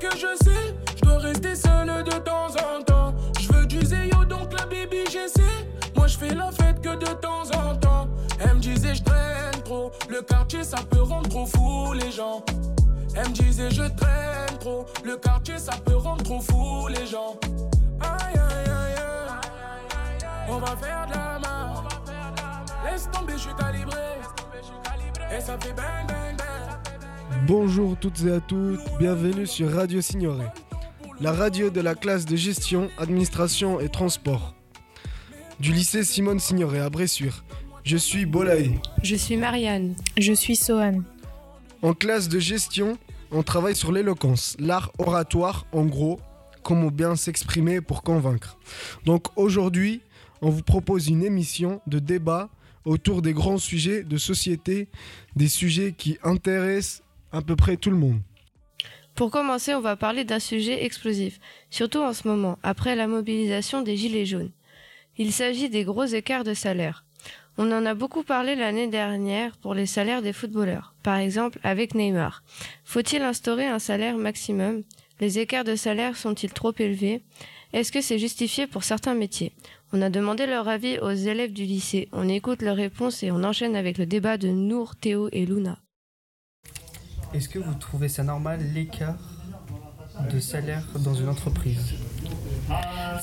Que je sais. Je dois rester seul de temps en temps. Je veux du zéyo, donc la baby, j'essaie. Moi, je fais la fête que de temps en temps. Elle me disait, je traîne trop. Le quartier, ça peut rendre trop fou les gens. Elle me disait, je traîne trop. Le quartier, ça peut rendre trop fou les gens. Aïe, aïe, aïe, aïe. On va faire de la main. Laisse tomber, je suis calibré. Et ça fait bang, bang, bang. Bonjour toutes et à tous, bienvenue sur Radio Signoret, la radio de la classe de gestion, administration et transport du lycée Simone Signoret à Bressuire. Je suis Bolaï. Je suis Marianne. Je suis Sohan. En classe de gestion, on travaille sur l'éloquence, l'art oratoire en gros, comment bien s'exprimer pour convaincre. Donc aujourd'hui, on vous propose une émission de débat autour des grands sujets de société, des sujets qui intéressent à peu près tout le monde. Pour commencer, on va parler d'un sujet explosif, surtout en ce moment, après la mobilisation des Gilets jaunes. Il s'agit des gros écarts de salaire. On en a beaucoup parlé l'année dernière pour les salaires des footballeurs, par exemple avec Neymar. Faut-il instaurer un salaire maximum? Les écarts de salaire sont-ils trop élevés? Est-ce que c'est justifié pour certains métiers? On a demandé leur avis aux élèves du lycée. On écoute leurs réponses et on enchaîne avec le débat de Nour, Théo et Luna. Est-ce que vous trouvez ça normal l'écart de salaire dans une entreprise?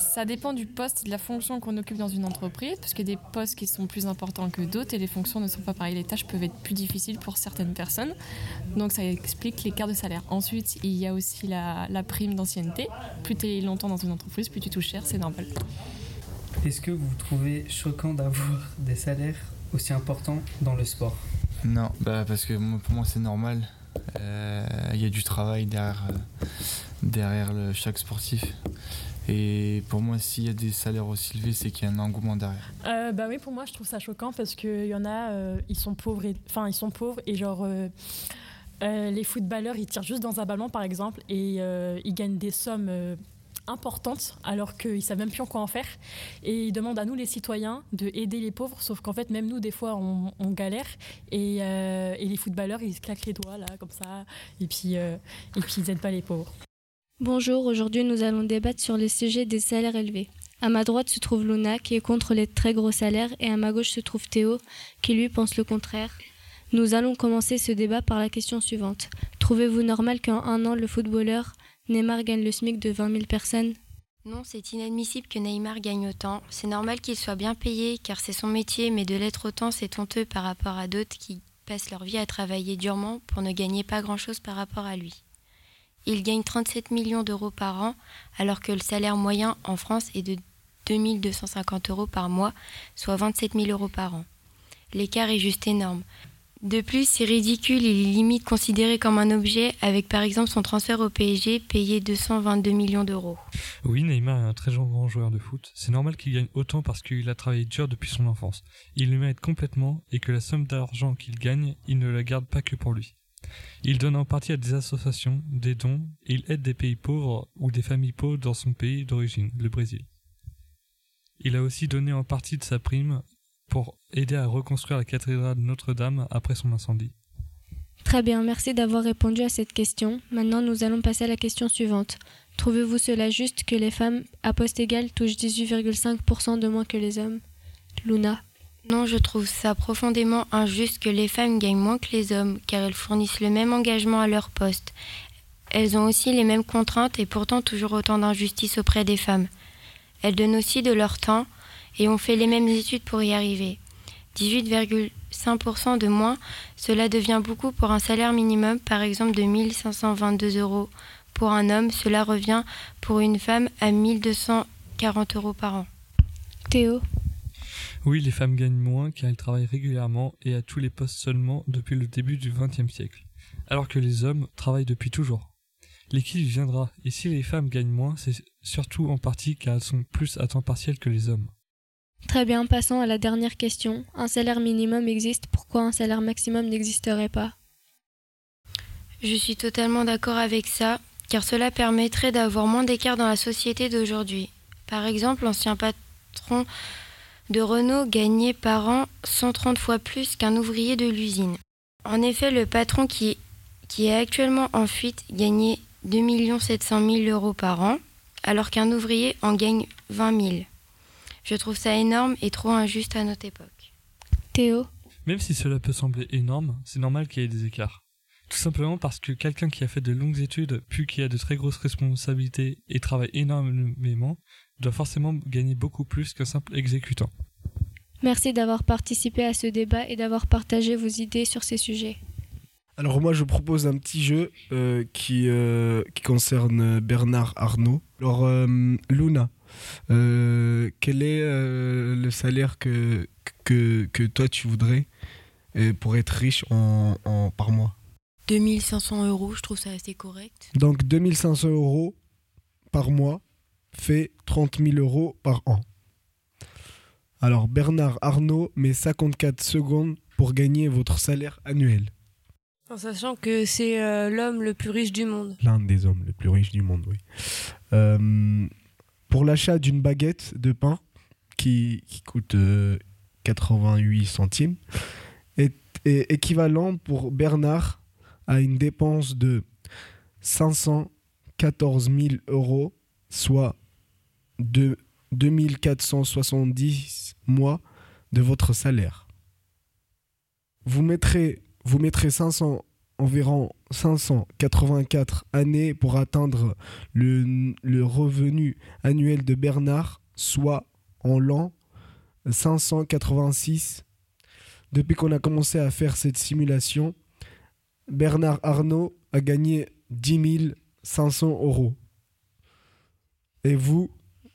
Ça dépend du poste et de la fonction qu'on occupe dans une entreprise, parce qu'il y a des postes qui sont plus importants que d'autres et les fonctions ne sont pas pareilles. Les tâches peuvent être plus difficiles pour certaines personnes, donc ça explique l'écart de salaire. Ensuite, il y a aussi la, la prime d'ancienneté. Plus tu es longtemps dans une entreprise, plus tu touches cher, c'est normal. Est-ce que vous trouvez choquant d'avoir des salaires aussi importants dans le sport? Non, bah parce que pour moi c'est normal. Euh, Il y a du travail derrière, euh, derrière le- chaque sportif. Et pour moi, s'il y a des salaires aussi élevés, c'est qu'il y a un engouement derrière. Euh, bah oui, pour moi, je trouve ça choquant parce qu'il y en a, ils sont pauvres, enfin, ils sont pauvres et genre, les footballeurs, ils tirent juste dans un ballon, par exemple, et ils gagnent des sommes importantes alors qu'ils savent même plus en quoi en faire. Et ils demandent à nous, les citoyens, de aider les pauvres, sauf qu'en fait, même nous, des fois, on, galère et, euh, et les footballeurs, ils claquent les doigts, là, comme ça, et puis, euh, et puis ils aident pas les pauvres. Bonjour, aujourd'hui nous allons débattre sur le sujet des salaires élevés. À ma droite se trouve Luna qui est contre les très gros salaires et à ma gauche se trouve Théo qui lui pense le contraire. Nous allons commencer ce débat par la question suivante. Trouvez-vous normal qu'en un an le footballeur Neymar gagne le SMIC de 20 000 personnes Non, c'est inadmissible que Neymar gagne autant. C'est normal qu'il soit bien payé car c'est son métier, mais de l'être autant, c'est honteux par rapport à d'autres qui passent leur vie à travailler durement pour ne gagner pas grand-chose par rapport à lui. Il gagne 37 millions d'euros par an, alors que le salaire moyen en France est de 2250 euros par mois, soit 27 000 euros par an. L'écart est juste énorme. De plus, c'est ridicule, il est limite considéré comme un objet, avec par exemple son transfert au PSG payé 222 millions d'euros. Oui, Neymar est un très grand joueur de foot. C'est normal qu'il gagne autant parce qu'il a travaillé dur depuis son enfance. Il le mérite complètement et que la somme d'argent qu'il gagne, il ne la garde pas que pour lui. Il donne en partie à des associations, des dons, et il aide des pays pauvres ou des familles pauvres dans son pays d'origine, le Brésil. Il a aussi donné en partie de sa prime pour aider à reconstruire la cathédrale Notre-Dame après son incendie. Très bien, merci d'avoir répondu à cette question. Maintenant nous allons passer à la question suivante. Trouvez-vous cela juste que les femmes à poste égal touchent 18,5% de moins que les hommes? Luna Non, je trouve ça profondément injuste que les femmes gagnent moins que les hommes, car elles fournissent le même engagement à leur poste. Elles ont aussi les mêmes contraintes et pourtant toujours autant d'injustice auprès des femmes. Elles donnent aussi de leur temps et ont fait les mêmes études pour y arriver. 18,5% de moins, cela devient beaucoup pour un salaire minimum, par exemple de 1522 euros. Pour un homme, cela revient pour une femme à 1240 euros par an. Théo? Oui, les femmes gagnent moins car elles travaillent régulièrement et à tous les postes seulement depuis le début du XXe siècle, alors que les hommes travaillent depuis toujours. L'équilibre viendra, et si les femmes gagnent moins, c'est surtout en partie car elles sont plus à temps partiel que les hommes. Très bien, passons à la dernière question. Un salaire minimum existe, pourquoi un salaire maximum n'existerait pas? Je suis totalement d'accord avec ça, car cela permettrait d'avoir moins d'écart dans la société d'aujourd'hui. Par exemple, l'ancien patron de Renault gagnait par an 130 fois plus qu'un ouvrier de l'usine. En effet, le patron qui, est actuellement en fuite, gagnait 2 700 000 euros par an, alors qu'un ouvrier en gagne 20 000. Je trouve ça énorme et trop injuste à notre époque. Théo Même si cela peut sembler énorme, c'est normal qu'il y ait des écarts. Tout simplement parce que quelqu'un qui a fait de longues études, puis qui a de très grosses responsabilités et travaille énormément, doit forcément gagner beaucoup plus qu'un simple exécutant. Merci d'avoir participé à ce débat et d'avoir partagé vos idées sur ces sujets. Alors moi je propose un petit jeu euh, qui, euh, qui concerne Bernard Arnault. Alors euh, Luna, euh, quel est euh, le salaire que, que, que toi tu voudrais euh, pour être riche en, en- par mois? 2500 euros, je trouve ça assez correct. Donc 2500 euros par mois fait 30 000 euros par an. Alors Bernard Arnault met 54 secondes pour gagner votre salaire annuel. En sachant que c'est euh, l'homme le plus riche du monde. L'un des hommes les plus riches du monde, oui. Euh, pour l'achat d'une baguette de pain qui, coûte euh, 88 centimes est, est équivalent pour Bernard à une dépense de 514 000 euros, soit de 2470 mois de votre salaire. Vous mettrez, vous mettrez 500, environ 584 années pour atteindre le, le revenu annuel de Bernard, soit en l'an 586. Depuis qu'on a commencé à faire cette simulation, Bernard Arnault a gagné 10 500 euros. Et vous,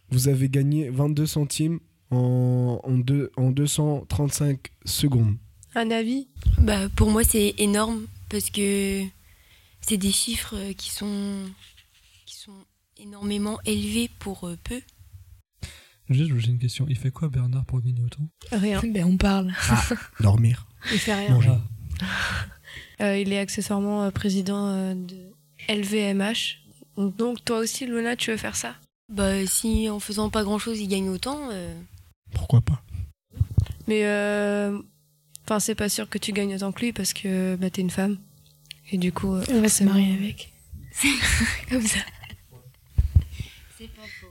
vous avez gagné 22 centimes en, en, deux- en 235 secondes. Un avis? Bah, pour moi, c'est énorme parce que c'est des chiffres euh, qui sont, qui sont énormément élevés pour euh, peu. Juste, j'ai une question. Il fait quoi Bernard pour gagner autant? Rien. Ben, on parle. Dormir. Il fait rien. Manger. Euh, il est accessoirement président de LVMH. Donc toi aussi, Luna, tu veux faire ça? Bah, si en faisant pas grand chose, il gagne autant. euh, Pourquoi pas? Mais euh, enfin, c'est pas sûr que tu gagnes autant que lui parce que bah, t'es une femme. Et du coup, euh, On va se marier avec. Comme ça. C'est pas faux.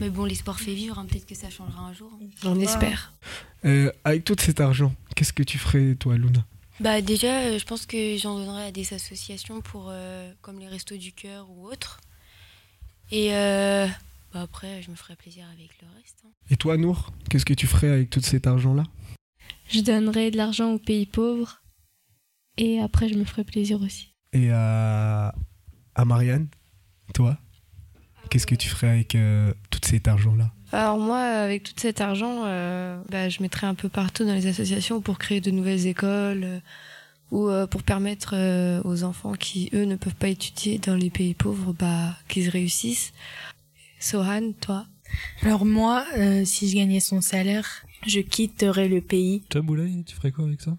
Mais bon, l'espoir fait vivre, hein, peut-être que ça changera un jour. On espère. Euh, avec tout cet argent, qu'est-ce que tu ferais, toi, Luna? Bah déjà, euh, je pense que j'en donnerais à des associations pour euh, comme les Restos du Cœur ou autres. Et euh, bah, après, je me ferai plaisir avec le reste. hein. Et toi, Nour, qu'est-ce que tu ferais avec tout cet argent-là? Je donnerai de l'argent aux pays pauvres et après je me ferai plaisir aussi. Et à, à Marianne, toi, qu'est-ce que tu ferais avec euh, tout cet argent-là? Alors moi, avec tout cet argent, euh, bah, je mettrais un peu partout dans les associations pour créer de nouvelles écoles euh, ou euh, pour permettre euh, aux enfants qui, eux, ne peuvent pas étudier dans les pays pauvres, bah, qu'ils réussissent. Sohan, toi? Alors moi, euh, si je gagnais son salaire, je quitterais le pays. Toi, Boulay, tu ferais quoi avec ça?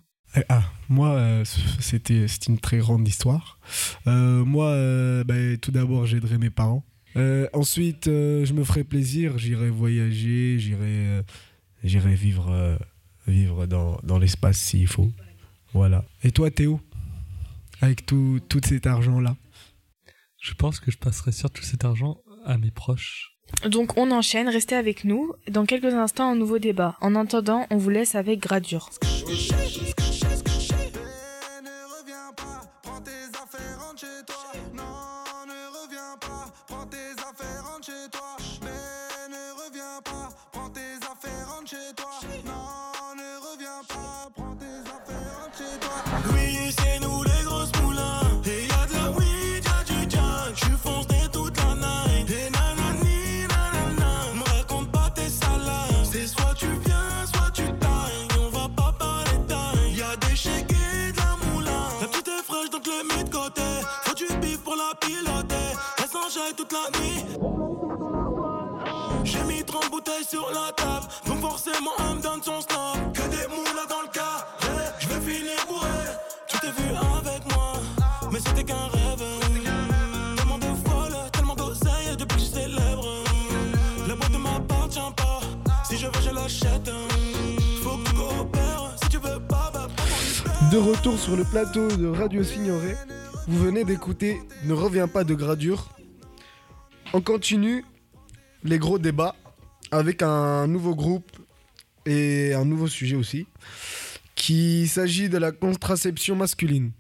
Ah, moi, euh, c'était c'est une très grande histoire. Euh, moi, euh, bah, tout d'abord, j'aiderais mes parents. Euh, ensuite, euh, je me ferais plaisir, j'irai voyager, j'irai euh, j'irai vivre, euh, vivre dans, dans l'espace s'il faut. Voilà. Et toi, Théo Avec tout, tout cet argent-là? Je pense que je passerais surtout cet argent à mes proches. Donc on enchaîne, restez avec nous. Dans quelques instants, un nouveau débat. En attendant, on vous laisse avec Gradure. Toute la nuit. J'ai mis 30 bouteilles sur la table, donc forcément on me donne son snap. Que des moulas dans le cas, je vais finir bourré. Tu t'es vu avec moi, mais c'était qu'un rêve. Tellement de folle, tellement d'oseille depuis que je célèbre. La boîte ne m'appartient pas, si je veux je l'achète. Faut que tu coopères, si tu veux pas, bah De retour sur le plateau de Radio Signoret. Vous venez d'écouter Ne reviens pas de gradure. On continue les gros débats avec un nouveau groupe et un nouveau sujet aussi, qui s'agit de la contraception masculine.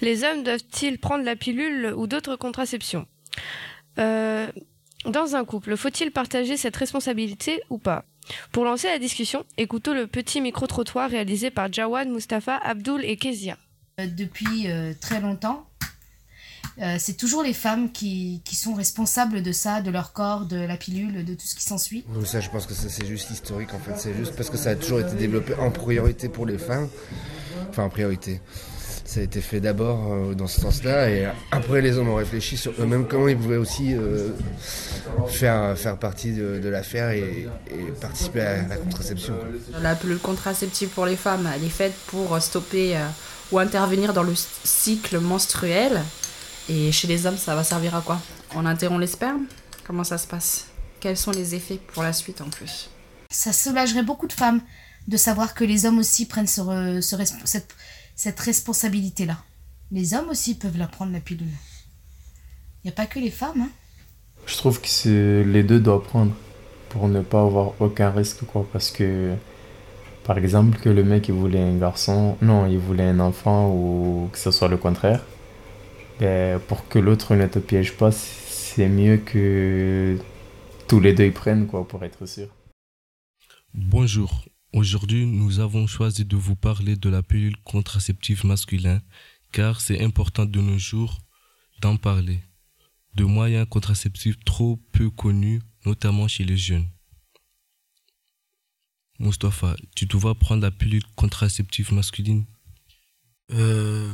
Les hommes doivent-ils prendre la pilule ou d'autres contraceptions? Euh, Dans un couple, faut-il partager cette responsabilité ou pas? Pour lancer la discussion, écoutons le petit micro-trottoir réalisé par Jawad, Mustapha, Abdul et Kezia. Euh, Depuis euh, très longtemps, euh, c'est toujours les femmes qui, qui sont responsables de ça, de leur corps, de la pilule, de tout ce qui s'ensuit. Ça, je pense que ça, c'est juste historique en fait. C'est juste parce que ça a toujours été développé en priorité pour les femmes. Enfin, en priorité. Ça a été fait d'abord euh, dans ce sens-là et après les hommes ont réfléchi sur eux-mêmes comment ils pouvaient aussi euh, faire, faire partie de, de l'affaire et, et participer à la contraception. La pilule contraceptive pour les femmes, elle est faite pour stopper euh, ou intervenir dans le cycle menstruel. Et chez les hommes, ça va servir à quoi? On interrompt les spermes Comment ça se passe? Quels sont les effets pour la suite en plus? Ça soulagerait beaucoup de femmes de savoir que les hommes aussi prennent ce re- ce resp- cette, cette responsabilité-là. Les hommes aussi peuvent la prendre, la pilule. Il n'y a pas que les femmes. Hein. Je trouve que c'est les deux doivent prendre pour ne pas avoir aucun risque quoi parce que par exemple que le mec il voulait un garçon, non, il voulait un enfant ou que ce soit le contraire. Ben, pour que l'autre ne te piège pas, c'est mieux que tous les deux ils prennent quoi pour être sûr. Bonjour. Aujourd'hui, nous avons choisi de vous parler de la pilule contraceptive masculin car c'est important de nos jours d'en parler. De moyens contraceptifs trop peu connus, notamment chez les jeunes. Mustapha, tu te vois prendre la pilule contraceptive masculine Euh,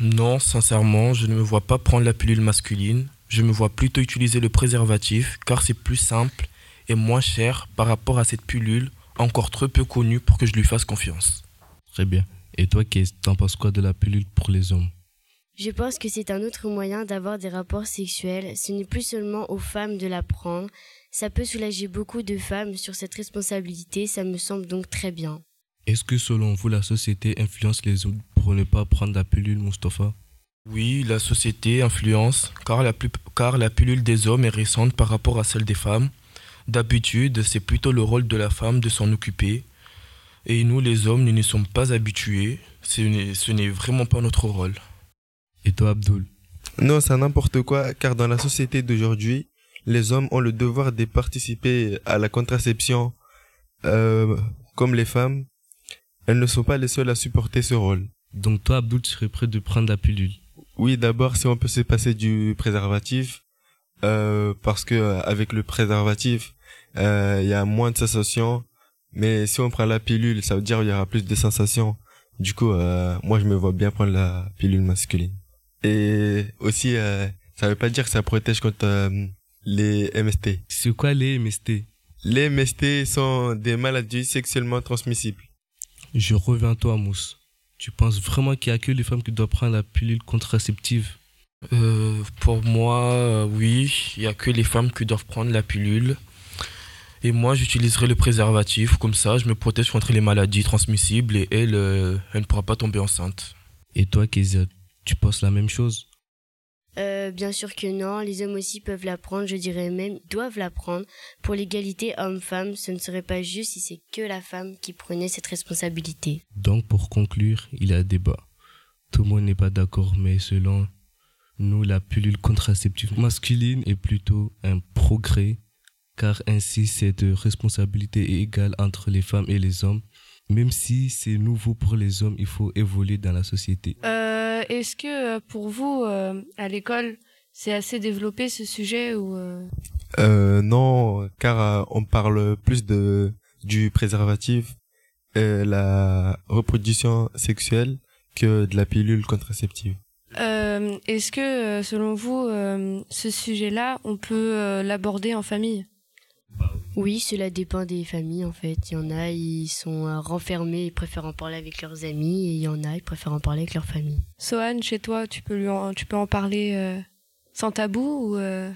non, sincèrement, je ne me vois pas prendre la pilule masculine. Je me vois plutôt utiliser le préservatif car c'est plus simple et moins cher par rapport à cette pilule encore trop peu connue pour que je lui fasse confiance. Très bien. Et toi, Kees, t'en penses quoi de la pilule pour les hommes? Je pense que c'est un autre moyen d'avoir des rapports sexuels. Ce n'est plus seulement aux femmes de la prendre. Ça peut soulager beaucoup de femmes sur cette responsabilité. Ça me semble donc très bien. Est-ce que selon vous, la société influence les hommes? Pour ne pas prendre la pilule, Mustapha Oui, la société influence car la, plus- car la pilule des hommes est récente par rapport à celle des femmes. D'habitude, c'est plutôt le rôle de la femme de s'en occuper. Et nous, les hommes, nous n'y sommes pas habitués. Ce n'est ce n'est vraiment pas notre rôle. Et toi, Abdul Non, c'est n'importe quoi, car dans la société d'aujourd'hui, les hommes ont le devoir de participer à la contraception euh, comme les femmes. Elles ne sont pas les seules à supporter ce rôle. Donc toi, Abdul, tu serais prêt de prendre la pilule Oui, d'abord, si on peut se passer du préservatif, euh, parce que euh, avec le préservatif, euh, il y a moins de sensations. Mais si on prend la pilule, ça veut dire qu'il y aura plus de sensations. Du coup, euh, moi, je me vois bien prendre la pilule masculine. Et aussi, ça veut pas dire que ça protège contre les MST. C'est quoi les MST Les MST sont des maladies sexuellement transmissibles. Je reviens toi, Mousse. Tu penses vraiment qu'il n'y a que les femmes qui doivent prendre la pilule contraceptive? Euh, pour moi, euh, oui, il n'y a que les femmes qui doivent prendre la pilule. Et moi, j'utiliserai le préservatif, comme ça, je me protège contre les maladies transmissibles et elle, euh, elle ne pourra pas tomber enceinte. Et toi, Kezia, tu penses la même chose? Euh, bien sûr que non, les hommes aussi peuvent la prendre, je dirais même doivent la prendre. Pour l'égalité homme-femme, ce ne serait pas juste si c'est que la femme qui prenait cette responsabilité. Donc, pour conclure, il y a débat. Tout le monde n'est pas d'accord, mais selon nous, la pilule contraceptive masculine est plutôt un progrès, car ainsi cette responsabilité est égale entre les femmes et les hommes. Même si c'est nouveau pour les hommes, il faut évoluer dans la société. Euh, Est-ce que euh, pour vous, euh, à l'école, c'est assez développé ce sujet ou euh, Euh, non, car euh, on parle plus de du préservatif, et la reproduction sexuelle que de la pilule contraceptive. euh, Est-ce que, euh, selon vous, euh, ce sujet-là, on peut euh, l'aborder en famille? Oui, cela dépend des familles en fait. Il y en a, ils sont euh, renfermés, ils préfèrent en parler avec leurs amis, et il y en a, ils préfèrent en parler avec leur famille. Sohan, chez toi, tu peux, lui en, tu peux en parler euh, sans tabou ou euh,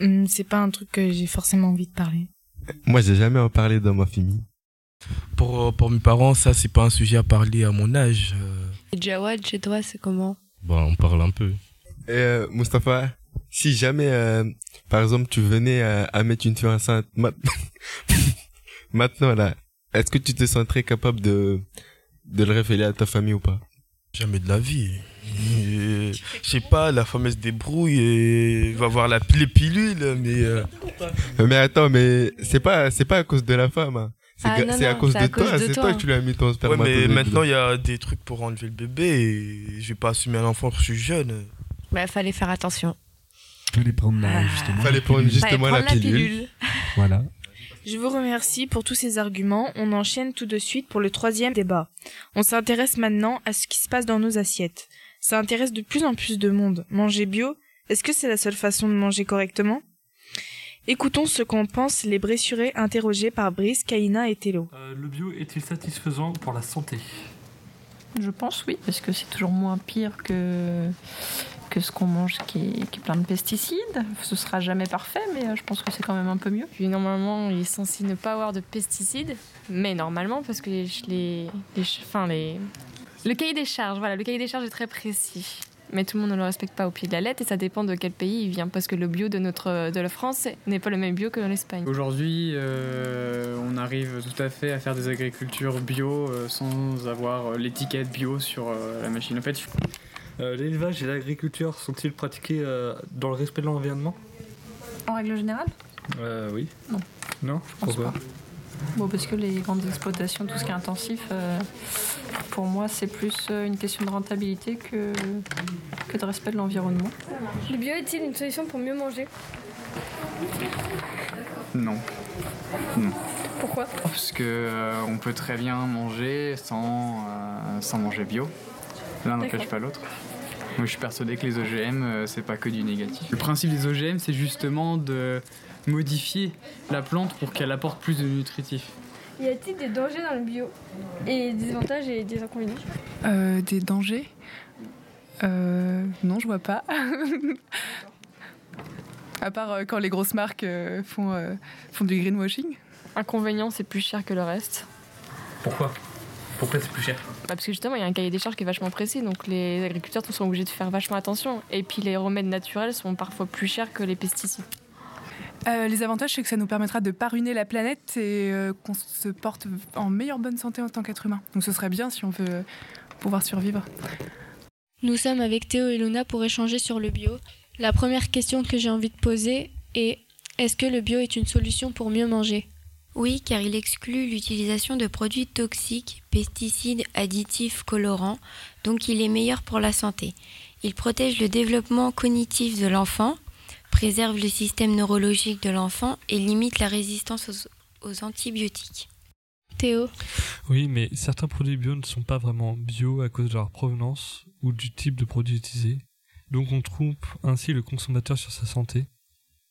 Hum, c'est pas un truc que j'ai forcément envie de parler. Moi, j'ai jamais en parlé dans ma famille. Pour, pour mes parents, ça, c'est pas un sujet à parler à mon âge. Et Jawad, chez toi, c'est comment? Bon, on parle un peu. Et euh, Mustapha, si jamais, euh, par exemple, tu venais à, à mettre une fille enceinte, ma- maintenant là, est-ce que tu te sentirais capable de, de le révéler à ta famille ou pas? Jamais de la vie. Je sais pas, la femme elle se débrouille et va voir la, les pilules, mais. euh, Mais attends, mais c'est pas, c'est pas à cause de la femme. hein. C'est Ah c'est à cause de à cause toi. de C'est toi. toi que tu lui as mis ton Ouais, spermatozoïde. mais maintenant il y a des trucs pour enlever le bébé et je vais pas assumer un enfant que je suis jeune. Bah, fallait faire attention. Fallait prendre la, justement. Fallait prendre justement Fallait la prendre la pilule. pilule. Voilà. Je vous remercie pour tous ces arguments. On enchaîne tout de suite pour le troisième débat. On s'intéresse maintenant à ce qui se passe dans nos assiettes. Ça intéresse de plus en plus de monde. Manger bio, est-ce que c'est la seule façon de manger correctement? Écoutons ce qu'en pensent les bressurés interrogés par Brice, Kaina et Tello. Euh, le bio est-il satisfaisant pour la santé? Je pense oui, parce que c'est toujours moins pire que, que ce qu'on mange qui est, qui est plein de pesticides. Ce sera jamais parfait, mais euh, je pense que c'est quand même un peu mieux. Puis normalement, il est censé ne pas avoir de pesticides, mais normalement, parce que les, les, les, enfin, les, le cahier des charges, voilà, le cahier des charges est très précis. Mais tout le monde ne le respecte pas au pied de la lettre et ça dépend de quel pays il vient, parce que le bio de notre de la France n'est pas le même bio que l'Espagne. Aujourd'hui, euh, on arrive tout à fait à faire des agricultures bio euh, sans avoir l'étiquette bio sur euh, la machine. En fait, L'élevage et l'agriculture sont-ils pratiqués euh, dans le respect de l'environnement? En règle générale? Euh, Oui. Non. Non? Pense Pourquoi? Bon, parce que les grandes exploitations, tout ce qui est intensif, euh, pour moi, c'est plus euh, une question de rentabilité que, que de respect de l'environnement. Le bio est-il une solution pour mieux manger? Non. Non. Pourquoi? Parce que euh, on peut très bien manger sans, euh, sans manger bio. L'un n'empêche pas l'autre. Moi, je suis persuadé que les OGM, euh, c'est pas que du négatif. Le principe des OGM, c'est justement de modifier la plante pour qu'elle apporte plus de nutritifs. Y a-t-il des dangers dans le bio Et des avantages et des inconvénients? Euh, des dangers? Euh, Non, je vois pas. à part euh, quand les grosses marques euh, font, euh, font du greenwashing. Inconvénient, c'est plus cher que le reste. Pourquoi? Pourquoi c'est plus cher Bah, parce que justement, il y a un cahier des charges qui est vachement précis, donc les agriculteurs sont obligés de faire vachement attention. Et puis les remèdes naturels sont parfois plus chers que les pesticides. Euh, les avantages, c'est que ça nous permettra de pas ruiner la planète et euh, qu'on se porte en meilleure bonne santé en tant qu'être humain. Donc ce serait bien si on veut euh, pouvoir survivre. Nous sommes avec Théo et Luna pour échanger sur le bio. La première question que j'ai envie de poser est est-ce que le bio est une solution pour mieux manger? Oui, car il exclut l'utilisation de produits toxiques, pesticides, additifs, colorants, donc il est meilleur pour la santé. Il protège le développement cognitif de l'enfant, préserve le système neurologique de l'enfant et limite la résistance aux, aux antibiotiques. Théo Oui, mais certains produits bio ne sont pas vraiment bio à cause de leur provenance ou du type de produit utilisé. Donc on trompe ainsi le consommateur sur sa santé.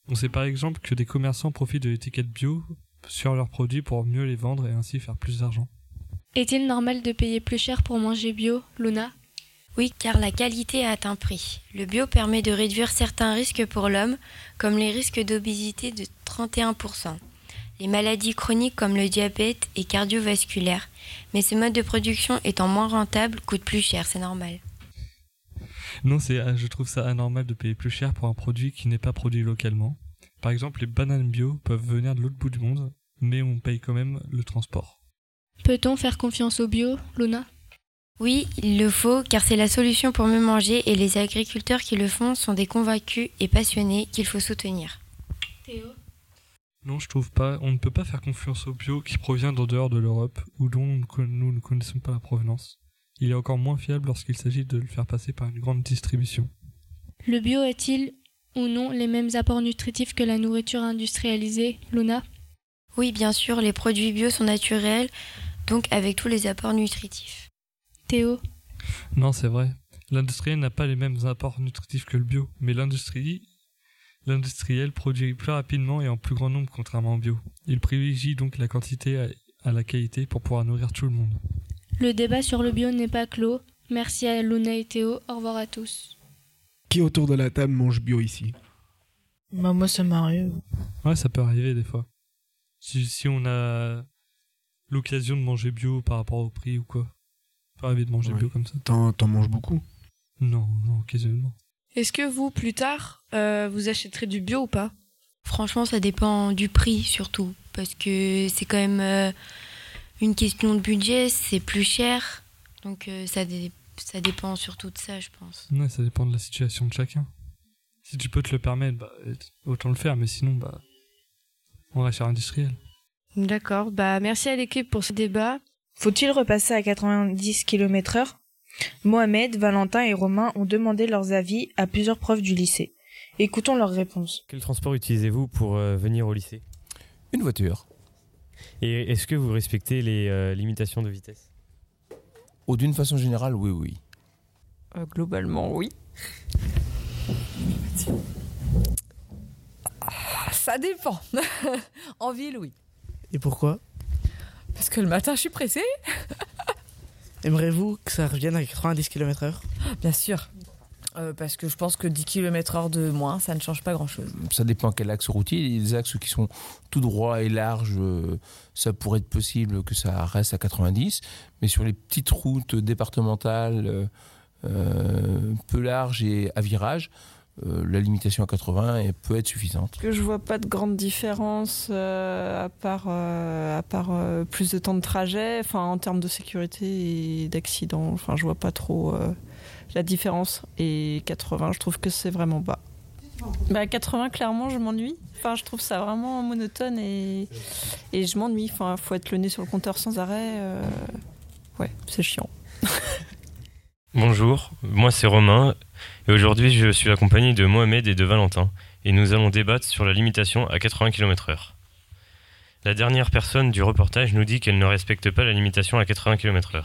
On sait par exemple que des commerçants profitent de l'étiquette bio sur leurs produits pour mieux les vendre et ainsi faire plus d'argent. Est-il normal de payer plus cher pour manger bio, Luna? Oui, car la qualité a un prix. Le bio permet de réduire certains risques pour l'homme, comme les risques d'obésité de 31%, les maladies chroniques comme le diabète et cardiovasculaire, mais ce mode de production étant moins rentable coûte plus cher, c'est normal. Non, c'est, je trouve ça anormal de payer plus cher pour un produit qui n'est pas produit localement. Par exemple, les bananes bio peuvent venir de l'autre bout du monde, mais on paye quand même le transport. Peut-on faire confiance au bio, Luna? Oui, il le faut, car c'est la solution pour mieux manger et les agriculteurs qui le font sont des convaincus et passionnés qu'il faut soutenir. Théo? Non, je trouve pas. On ne peut pas faire confiance au bio qui provient d'en dehors de l'Europe ou dont nous ne con- nous ne connaissons pas la provenance. Il est encore moins fiable lorsqu'il s'agit de le faire passer par une grande distribution. Le bio a-t-il ou non les mêmes apports nutritifs que la nourriture industrialisée, Luna? Oui, bien sûr, les produits bio sont naturels, donc avec tous les apports nutritifs. Théo? Non, c'est vrai. L'industriel n'a pas les mêmes apports nutritifs que le bio, mais l'industrie, l'industriel produit plus rapidement et en plus grand nombre contrairement au bio. Il privilégie donc la quantité à, à la qualité pour pouvoir nourrir tout le monde. Le débat sur le bio n'est pas clos. Merci à Luna et Théo. Au revoir à tous. Qui autour de la table mange bio ici Bah, moi, ça m'arrive. Ouais, ça peut arriver des fois. Si, si on a l'occasion de manger bio par rapport au prix ou quoi. Ça peut arriver de manger Ouais. bio comme ça. T'en t'en manges beaucoup Non, non, occasionnellement. Est-ce que vous, plus tard, euh, vous achèterez du bio ou pas? Franchement, ça dépend du prix surtout, parce que c'est quand même euh, une question de budget, c'est plus cher, donc euh, ça, dé- ça dépend surtout de ça, je pense. Ouais, ça dépend de la situation de chacun. Si tu peux te le permettre, bah, autant le faire, mais sinon, bah, on reste sur industriel. D'accord, bah merci à l'équipe pour ce débat. Faut-il repasser à 90 km/h Mohamed, Valentin et Romain ont demandé leurs avis à plusieurs profs du lycée. Écoutons leurs réponses. Quel transport utilisez-vous pour euh, venir au lycée? Une voiture. Et est-ce que vous respectez les euh, limitations de vitesse? Ou d'une façon générale, oui, oui. Euh, globalement, oui. Ah, Ça dépend. en ville, oui. Et pourquoi? Parce que le matin, je suis pressée. Aimeriez-vous que ça revienne à 90 km/h Bien sûr. Euh, parce que je pense que 10 km/h de moins, ça ne change pas grand-chose. Ça dépend quel axe routier. Il y a des axes qui sont tout droits et larges, euh, ça pourrait être possible que ça reste à 90. Mais sur les petites routes départementales, euh, peu larges et à virage, euh, la limitation à 80 elle peut être suffisante. que je vois pas de grande différence euh, à part, euh, à part euh, plus de temps de trajet, enfin en termes de sécurité et d'accident. Enfin, je vois pas trop euh, la différence. Et 80, je trouve que c'est vraiment bas. Bah 80, clairement, je m'ennuie. Enfin, je trouve ça vraiment monotone et, et je m'ennuie. Enfin, faut être le nez sur le compteur sans arrêt. euh, Ouais, c'est chiant. Bonjour, moi c'est Romain et aujourd'hui je suis accompagné de Mohamed et de Valentin et nous allons débattre sur la limitation à 80 km/h. La dernière personne du reportage nous dit qu'elle ne respecte pas la limitation à 80 km/h.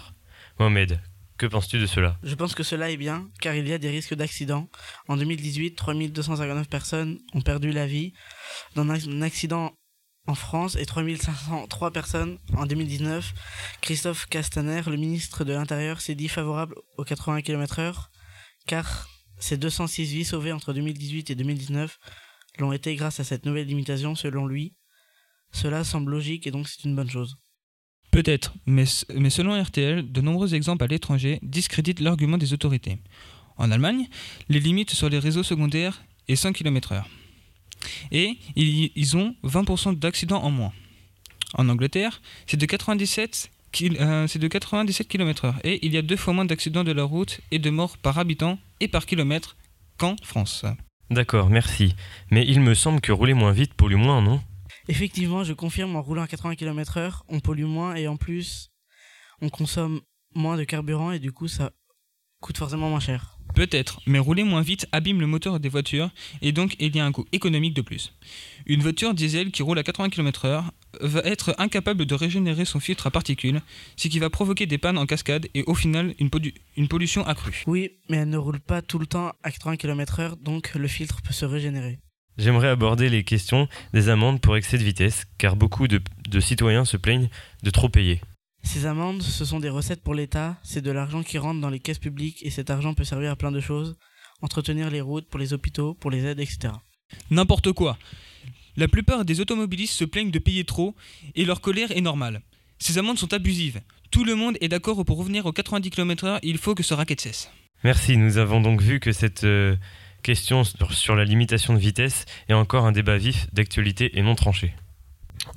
Mohamed, que penses-tu de cela? Je pense que cela est bien, car il y a des risques d'accident. En 2018, 3259 personnes ont perdu la vie dans un accident en France et 3503 personnes en 2019. Christophe Castaner, le ministre de l'Intérieur, s'est dit favorable aux 80 km/h, car ces 206 vies sauvées entre 2018 et 2019 l'ont été grâce à cette nouvelle limitation, selon lui. Cela semble logique et donc c'est une bonne chose. Peut-être, mais, selon RTL, de nombreux exemples à l'étranger discréditent l'argument des autorités. En Allemagne, les limites sur les réseaux secondaires est 100 km/h. Et ils, ont 20% d'accidents en moins. En Angleterre, c'est de 97 kil- euh, c'est de 97 km/h et il y a deux fois moins d'accidents de la route et de morts par habitant et par kilomètre qu'en France. D'accord, merci. Mais il me semble que rouler moins vite pollue moins, non? Effectivement, je confirme, en roulant à 80 km/h, on pollue moins et en plus, on consomme moins de carburant et du coup, ça coûte forcément moins cher. Peut-être, mais rouler moins vite abîme le moteur des voitures et donc il y a un coût économique de plus. Une voiture diesel qui roule à 80 km/h va être incapable de régénérer son filtre à particules, ce qui va provoquer des pannes en cascade et au final une, pollu- une pollution accrue. Oui, mais elle ne roule pas tout le temps à 80 km/h, donc le filtre peut se régénérer. J'aimerais aborder les questions des amendes pour excès de vitesse, car beaucoup de, de citoyens se plaignent de trop payer. Ces amendes, ce sont des recettes pour l'État, c'est de l'argent qui rentre dans les caisses publiques et cet argent peut servir à plein de choses, entretenir les routes pour les hôpitaux, pour les aides, etc. N'importe quoi. La plupart des automobilistes se plaignent de payer trop et leur colère est normale. Ces amendes sont abusives. Tout le monde est d'accord pour revenir aux 90 km/h, il faut que ce racket cesse. Merci, nous avons donc vu que cette euh, question sur, sur la limitation de vitesse est encore un débat vif, d'actualité et non tranché.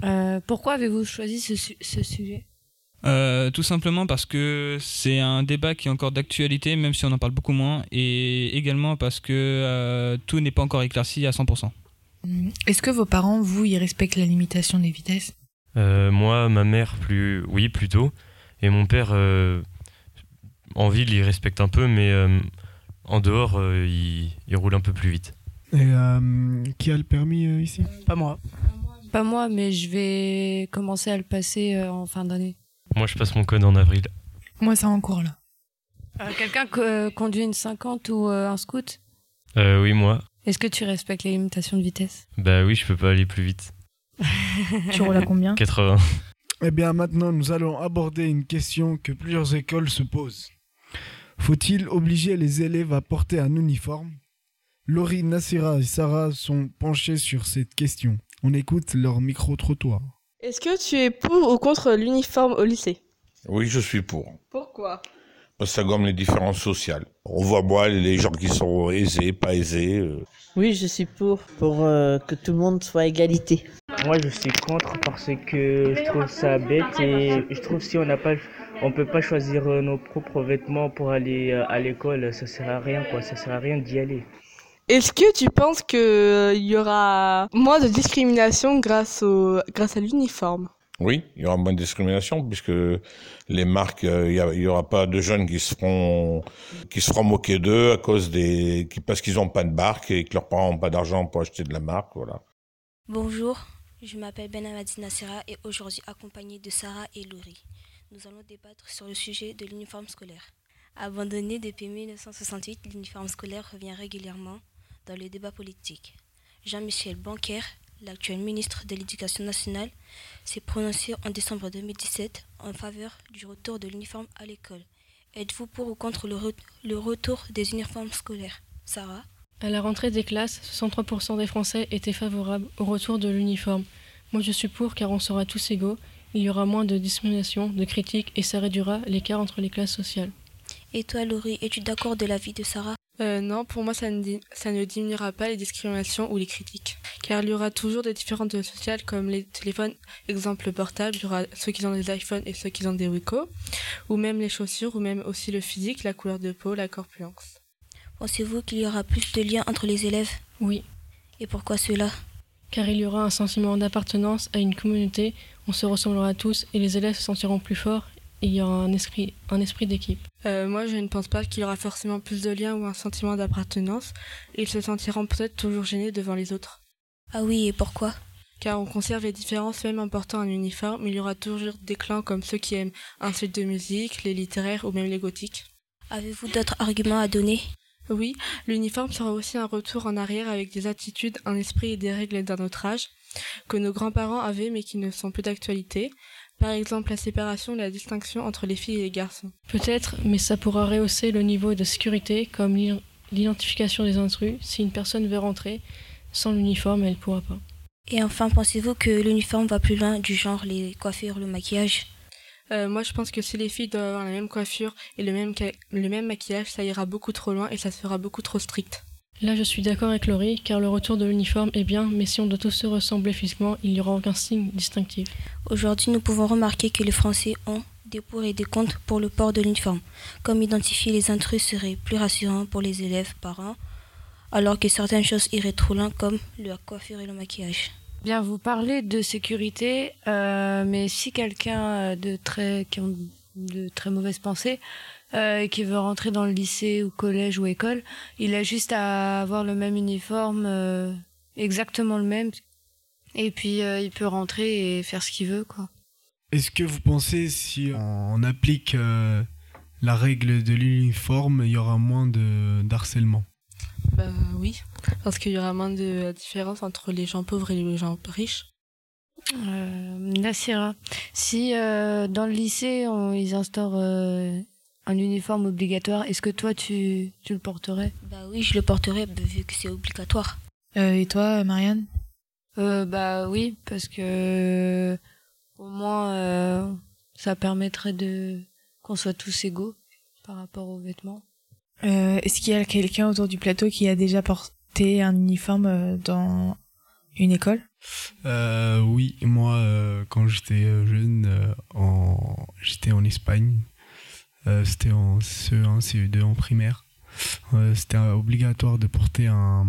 Euh, pourquoi avez-vous choisi ce, su- ce sujet? Euh, tout simplement parce que c'est un débat qui est encore d'actualité, même si on en parle beaucoup moins, et également parce que euh, tout n'est pas encore éclairci à 100%. Est-ce que vos parents, vous, ils respectent la limitation des vitesses? Euh, moi, ma mère, plus, oui, plutôt, et mon père, euh, en ville, il respecte un peu, mais euh, en dehors, euh, il, il roule un peu plus vite. Et euh, qui a le permis euh, ici? Pas moi. Pas moi, mais je vais commencer à le passer euh, en fin d'année. Moi, je passe mon code en avril. Moi, c'est en cours là. Euh, Quelqu'un co- conduit une 50 ou euh, un scoot Euh, oui, moi. Est-ce que tu respectes les limitations de vitesse? Bah oui, je peux pas aller plus vite. Tu roules à combien? 80. Eh bien maintenant, nous allons aborder une question que plusieurs écoles se posent. Faut-il obliger les élèves à porter un uniforme? Laurie, Nassira et Sarah sont penchées sur cette question. On écoute leur micro-trottoir. Est-ce que tu es pour ou contre l'uniforme au lycée? Oui, je suis pour. Pourquoi? Ça gomme les différences sociales. On voit moi les gens qui sont aisés, pas aisés. euh. Oui, je suis pour, pour euh, que tout le monde soit à égalité. Moi, je suis contre parce que je trouve ça bête et je trouve si on n'a pas, on peut pas choisir euh, nos propres vêtements pour aller euh, à l'école, ça sert à rien quoi, ça sert à rien d'y aller. Est-ce que tu penses qu'il y aura moins de discrimination grâce, au, grâce à l'uniforme? Oui, il y aura moins de discrimination puisque les marques, euh, il y aura pas de jeunes qui se feront, qui se feront moquer d'eux à cause des, qui, parce qu'ils ont pas de marque et que leurs parents ont pas d'argent pour acheter de la marque, voilà. Bonjour, je m'appelle Benamadi Nassera et aujourd'hui accompagnée de Sarah et Laurie. Nous allons débattre sur le sujet de l'uniforme scolaire. Abandonné depuis 1968, l'uniforme scolaire revient régulièrement dans le débat politique. Jean-Michel Banker, l'actuel ministre de l'Éducation nationale, s'est prononcé en décembre 2017 en faveur du retour de l'uniforme à l'école. Êtes-vous pour ou contre le, le retour des uniformes scolaires? Sarah? À la rentrée des classes, 63% des Français étaient favorables au retour de l'uniforme. Moi je suis pour car on sera tous égaux, il y aura moins de discrimination, de critiques et ça réduira l'écart entre les classes sociales. Et toi Laurie, es-tu d'accord de l'avis de Sarah? Euh, non, pour moi, ça ne, ça ne diminuera pas les discriminations ou les critiques. Car il y aura toujours des différences sociales comme les téléphones, exemple portable, il y aura ceux qui ont des iPhones et ceux qui ont des Wiko, ou même les chaussures, ou même aussi le physique, la couleur de peau, la corpulence. Pensez-vous qu'il y aura plus de liens entre les élèves? Oui. Et pourquoi cela? Car il y aura un sentiment d'appartenance à une communauté, on se ressemblera tous et les élèves se sentiront plus forts et il y aura un esprit, un esprit d'équipe. Euh, moi, je ne pense pas qu'il y aura forcément plus de liens ou un sentiment d'appartenance. Ils se sentiront peut-être toujours gênés devant les autres. Ah oui, et pourquoi? Car on conserve les différences même en portant un uniforme, il y aura toujours des clans comme ceux qui aiment un style de musique, les littéraires ou même les gothiques. Avez-vous d'autres arguments à donner? Oui, l'uniforme sera aussi un retour en arrière avec des attitudes, un esprit et des règles d'un autre âge que nos grands-parents avaient mais qui ne sont plus d'actualité. Par exemple, la séparation et la distinction entre les filles et les garçons. Peut-être, mais ça pourra rehausser le niveau de sécurité comme l'i- l'identification des intrus. Si une personne veut rentrer sans l'uniforme, elle ne pourra pas. Et enfin, pensez-vous que l'uniforme va plus loin du genre les coiffures, le maquillage? Euh, moi, je pense que si les filles doivent avoir la même coiffure et le même, ca- le même maquillage, ça ira beaucoup trop loin et ça sera beaucoup trop strict. Là, je suis d'accord avec Laurie, car le retour de l'uniforme est bien, mais si on doit tous se ressembler physiquement, il n'y aura aucun signe distinctif. Aujourd'hui, nous pouvons remarquer que les Français ont des pour et des contre pour le port de l'uniforme. Comme identifier les intrus serait plus rassurant pour les élèves, parents, alors que certaines choses iraient trop loin, comme la coiffure et le maquillage. Bien, vous parlez de sécurité, euh, mais si quelqu'un euh, de très, qui ont de très mauvaises pensées, euh, et qui veut rentrer dans le lycée ou collège ou école, il a juste à avoir le même uniforme, euh, exactement le même, et puis euh, il peut rentrer et faire ce qu'il veut, quoi. Est-ce que vous pensez si on applique euh, la règle de l'uniforme, il y aura moins de d'harcèlement? Bah oui, parce qu'il y aura moins de différence entre les gens pauvres et les gens riches. Euh, Nassira, si euh, dans le lycée on, ils instaurent euh, un uniforme obligatoire, est-ce que toi tu, tu le porterais? Bah oui, je le porterai bah, vu que c'est obligatoire. Euh, et toi, Marianne? Euh, bah oui, parce que au moins euh, ça permettrait de qu'on soit tous égaux par rapport aux vêtements. Euh, Est-ce qu'il y a quelqu'un autour du plateau qui a déjà porté un uniforme euh, dans une école? Euh, oui, moi, quand j'étais jeune, j'étais en Espagne. C'était en CE1, CE2 en primaire. C'était obligatoire de porter un,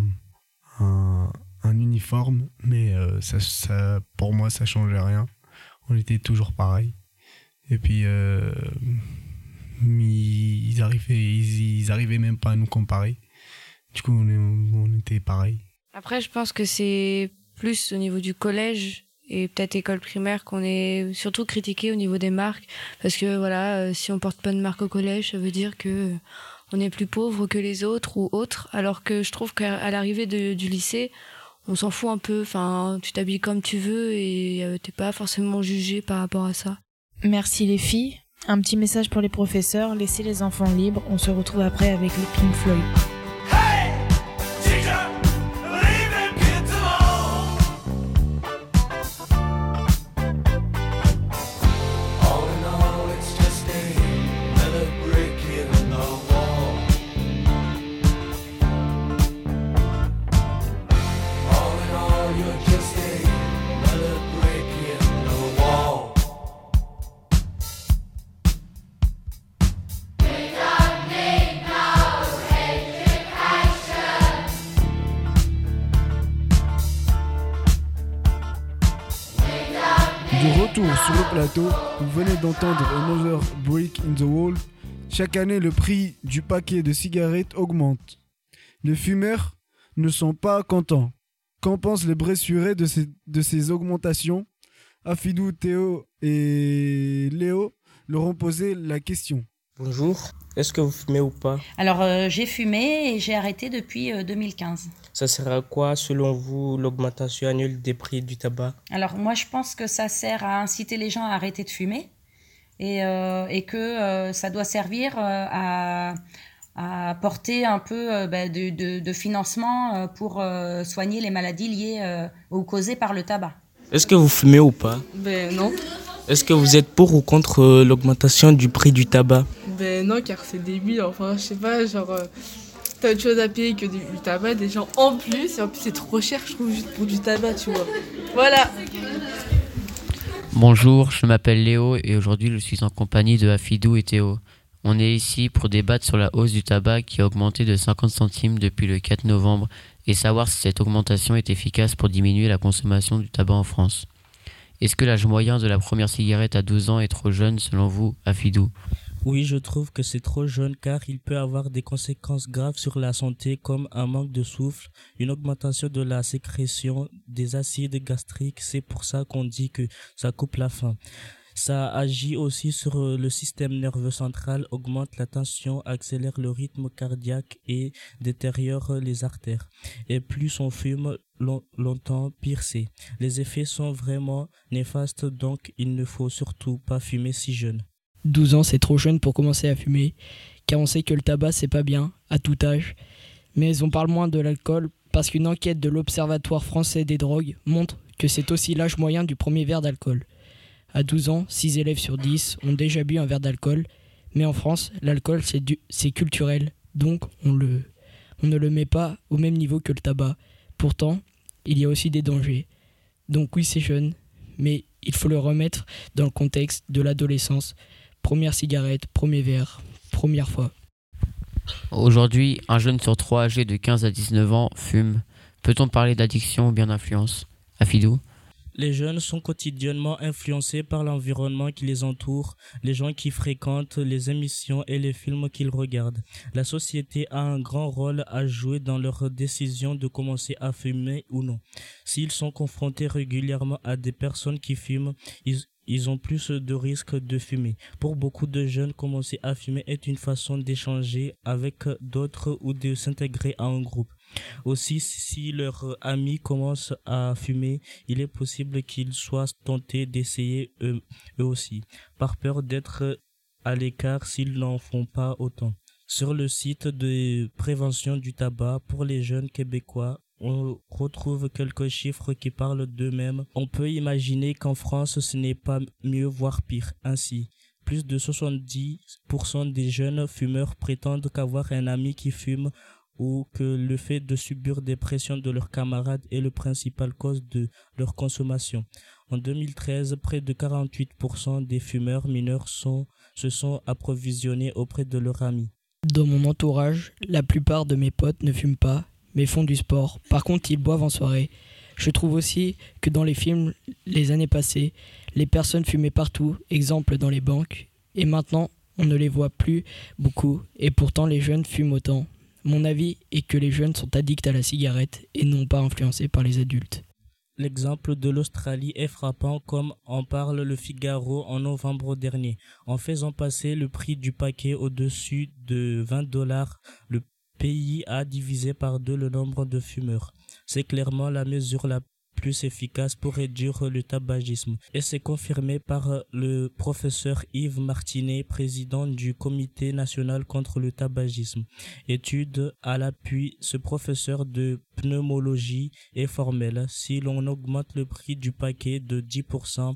un, un uniforme, mais ça, pour moi, ça changeait rien. On était toujours pareil. Et puis, ils, ils arrivaient, ils, ils arrivaient même pas à nous comparer. Du coup, on, était pareil. Après, je pense que c'est plus au niveau du collège et peut-être école primaire qu'on est surtout critiqué au niveau des marques parce que voilà, euh, si on porte pas de marque au collège, ça veut dire que on est plus pauvre que les autres ou autres, alors que je trouve qu'à l'arrivée de- du lycée, on s'en fout un peu. Enfin, tu t'habilles comme tu veux et euh, t'es pas forcément jugé par rapport à ça. Merci les filles. Un petit message pour les professeurs, laissez les enfants libres. On se retrouve après avec les Pink Floyd. Vous venez d'entendre Another Break in the Wall. Chaque année, le prix du paquet de cigarettes augmente. Les fumeurs ne sont pas contents. Qu'en pensent les bressurés de ces, de ces augmentations? Afidou, Théo et Léo leur ont posé la question. Bonjour, est-ce que vous fumez ou pas? Alors euh, j'ai fumé et j'ai arrêté depuis euh, 2015. Ça sert à quoi selon vous l'augmentation annuelle des prix du tabac? Alors moi je pense que ça sert à inciter les gens à arrêter de fumer et, euh, et que euh, ça doit servir euh, à, à apporter un peu euh, bah, de, de- de financement euh, pour euh, soigner les maladies liées euh, ou causées par le tabac. Est-ce que vous fumez ou pas? Ben non. Est-ce que vous êtes pour ou contre euh, l'augmentation du prix du tabac? Ben non, car c'est débile. Enfin, je sais pas, genre, euh, t'as autre chose à payer que du, du tabac, des gens en plus, et en plus c'est trop cher, je trouve, juste pour du tabac, tu vois. Voilà. Bonjour, je m'appelle Léo et aujourd'hui je suis en compagnie de Afidou et Théo. On est ici pour débattre sur la hausse du tabac qui a augmenté de 50 centimes depuis le 4 novembre et savoir si cette augmentation est efficace pour diminuer la consommation du tabac en France. Est-ce que l'âge moyen de la première cigarette à 12 ans est trop jeune selon vous, Afidou Oui, je trouve que c'est trop jeune car il peut avoir des conséquences graves sur la santé comme un manque de souffle, une augmentation de la sécrétion des acides gastriques. C'est pour ça qu'on dit que ça coupe la faim. Ça agit aussi sur euh, le système nerveux central, augmente la tension, accélère le rythme cardiaque et détériore les artères. Et plus on fume long- longtemps, pire c'est. Les effets sont vraiment néfastes, donc il ne faut surtout pas fumer si jeune. 12 ans, c'est trop jeune pour commencer à fumer, car on sait que le tabac, c'est pas bien, à tout âge. Mais on parle moins de l'alcool, parce qu'une enquête de l'Observatoire français des drogues montre que c'est aussi l'âge moyen du premier verre d'alcool. À 12 ans, 6 élèves sur 10 ont déjà bu un verre d'alcool, mais en France, l'alcool, c'est culturel, donc on, on ne le met pas au même niveau que le tabac. Pourtant, il y a aussi des dangers. Donc oui, c'est jeune, mais il faut le remettre dans le contexte de l'adolescence. Première cigarette, premier verre, première fois. Aujourd'hui, un jeune sur trois âgé de 15 à 19 ans fume. Peut-on parler d'addiction ou bien d'influence? Afidou? Les jeunes sont quotidiennement influencés par l'environnement qui les entoure, les gens qui fréquentent, les émissions et les films qu'ils regardent. La société a un grand rôle à jouer dans leur décision de commencer à fumer ou non. S'ils sont confrontés régulièrement à des personnes qui fument, ils, ils ont plus de risques de fumer. Pour beaucoup de jeunes, commencer à fumer est une façon d'échanger avec d'autres ou de s'intégrer à un groupe. Aussi, si leurs amis commencent à fumer, il est possible qu'ils soient tentés d'essayer eux, aussi, par peur d'être à l'écart s'ils n'en font pas autant. Sur le site de prévention du tabac pour les jeunes québécois, on retrouve quelques chiffres qui parlent d'eux-mêmes. On peut imaginer qu'en France, ce n'est pas mieux, voire pire. Ainsi, plus de 70% des jeunes fumeurs prétendent qu'avoir un ami qui fume ou que le fait de subir des pressions de leurs camarades est le principal cause de leur consommation. En 2013, près de 48% des fumeurs mineurs se sont approvisionnés auprès de leurs amis. Dans mon entourage, la plupart de mes potes ne fument pas, mais font du sport. Par contre, ils boivent en soirée. Je trouve aussi que dans les films, les années passées, les personnes fumaient partout, exemple dans les banques, et maintenant, on ne les voit plus beaucoup, et pourtant les jeunes fument autant. Mon avis est que les jeunes sont addicts à la cigarette et non pas influencés par les adultes. L'exemple de l'Australie est frappant comme en parle le Figaro en novembre dernier. En faisant passer le prix du paquet au-dessus de 20 dollars, le pays a divisé par deux le nombre de fumeurs. C'est clairement la mesure la plus efficace pour réduire le tabagisme. Et c'est confirmé par le professeur Yves Martinet, président du Comité national contre le tabagisme. Étude à l'appui, ce professeur de pneumologie est formel. Si l'on augmente le prix du paquet de 10%,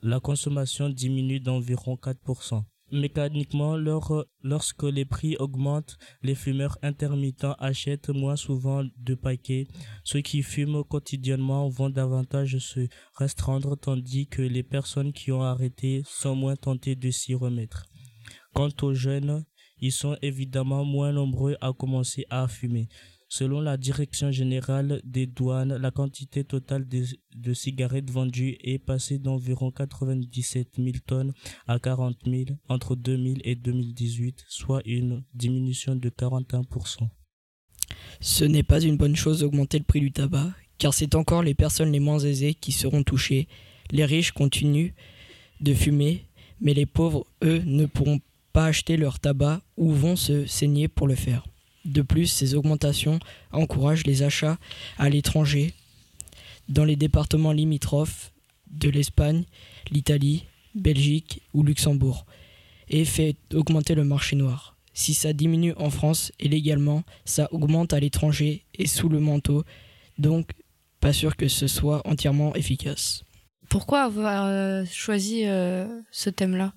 la consommation diminue d'environ 4%. Mécaniquement, lors- lorsque les prix augmentent, les fumeurs intermittents achètent moins souvent de paquets. Ceux qui fument quotidiennement vont davantage se restreindre tandis que les personnes qui ont arrêté sont moins tentées de s'y remettre. Quant aux jeunes, ils sont évidemment moins nombreux à commencer à fumer. Selon la Direction générale des douanes, la quantité totale de, cigarettes vendues est passée d'environ 97 000 tonnes à 40 000 entre 2000 et 2018, soit une diminution de 41%. Ce n'est pas une bonne chose d'augmenter le prix du tabac, car c'est encore les personnes les moins aisées qui seront touchées. Les riches continuent de fumer, mais les pauvres, eux, ne pourront pas acheter leur tabac ou vont se saigner pour le faire. De plus, ces augmentations encouragent les achats à l'étranger dans les départements limitrophes de l'Espagne, l'Italie, Belgique ou Luxembourg et fait augmenter le marché noir. Si ça diminue en France et légalement, ça augmente à l'étranger et sous le manteau, donc pas sûr que ce soit entièrement efficace. Pourquoi avoir euh, choisi euh, ce thème-là?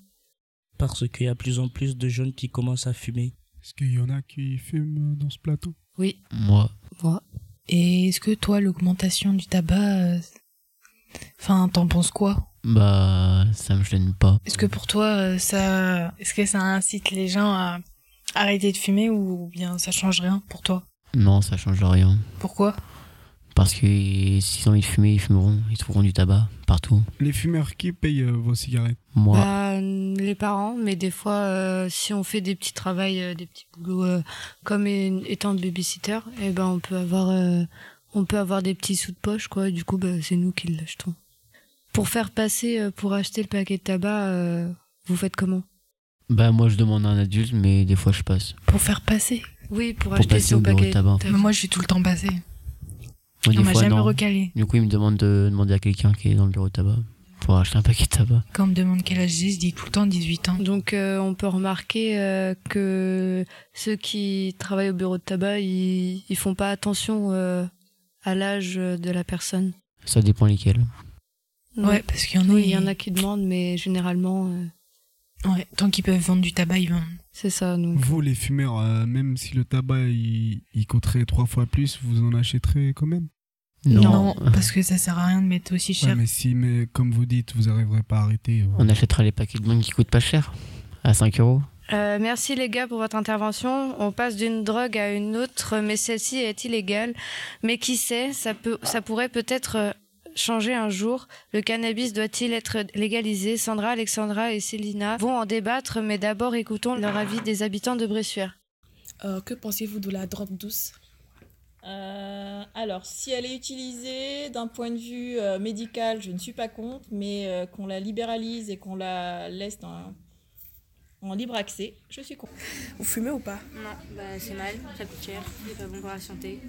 Parce qu'il y a de plus en plus de jeunes qui commencent à fumer. Est-ce qu'il y en a qui fument dans ce plateau? Oui. Moi. Moi. Et est-ce que toi, l'augmentation du tabac, euh, enfin, t'en penses quoi? Bah, ça me gêne pas. Est-ce que pour toi, euh, ça, est-ce que ça incite les gens à arrêter de fumer ou bien ça change rien pour toi? Non, ça change rien. Pourquoi? Parce que s'ils ont envie de fumer, ils fumeront, ils trouveront du tabac partout. Les fumeurs, qui payent euh, vos cigarettes? Moi. Bah, les parents, mais des fois, euh, si on fait des petits travails, euh, des petits boulots, euh, comme étant babysitter, eh ben on peut avoir, euh, on peut avoir des petits sous de poche, quoi. Du coup, bah, c'est nous qui l'achetons. Pour faire passer, euh, pour acheter le paquet de tabac, euh, vous faites comment? Bah, moi, je demande à un adulte, mais des fois, je passe. Pour faire passer? Oui, pour, Pour acheter passer son au bureau de paquet tabac. Mais moi, je suis tout le temps passé. On m'a jamais non. recalé. Du coup, il me demande de demander à quelqu'un qui est dans le bureau de tabac pour acheter un paquet de tabac. Quand on me demande quel âge j'ai, je dis tout le temps 18 ans. Donc euh, on peut remarquer euh, que ceux qui travaillent au bureau de tabac, ils, ils font pas attention euh, à l'âge de la personne. Ça dépend lesquels. Ouais, parce qu'il y en a, Oui, il y en a qui demandent, mais généralement. euh, Ouais, tant qu'ils peuvent vendre du tabac, ils vendent. C'est ça, donc. Vous, les fumeurs, euh, même si le tabac il, il coûterait trois fois plus, vous en achèterez quand même? Non. parce que ça sert à rien de mettre aussi cher. Ouais, mais si, mais comme vous dites, vous n'arriverez pas à arrêter. euh, On achètera les paquets de bonnes qui coûtent pas cher, à 5 euros. Euh, merci les gars pour votre intervention. On passe d'une drogue à une autre, mais celle-ci est illégale. Mais qui sait, ça peut, ça pourrait peut-être euh, changer un jour. Le cannabis doit-il être légalisé? Sandra, Alexandra et Célina vont en débattre, mais d'abord écoutons leur avis des habitants de Bressuire. Euh, que pensez-vous de la drogue douce? Euh, alors, si elle est utilisée d'un point de vue euh, médical, je ne suis pas contre, mais euh, qu'on la libéralise et qu'on la laisse en, en libre accès, je suis contre. Vous fumez ou pas? Non, bah c'est mal, ça coûte cher, c'est pas bon pour la santé.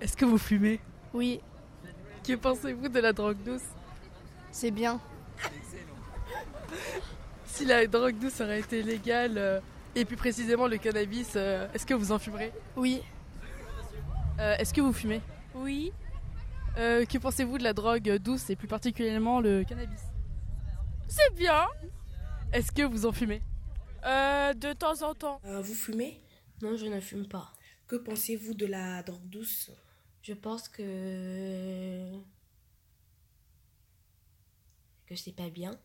Est-ce que vous fumez? Oui. Que pensez-vous de la drogue douce? C'est bien. Si la drogue douce aurait été légale, euh, et plus précisément le cannabis, euh, est-ce que vous en fumerez? Oui. Euh, est-ce que vous fumez? Oui. Euh, que pensez-vous de la drogue douce et plus particulièrement le cannabis? C'est bien Est-ce que vous en fumez? Euh, de temps en temps. vous fumez? Non, je ne fume pas. Que pensez-vous de la drogue douce? Je pense que. que c'est pas bien.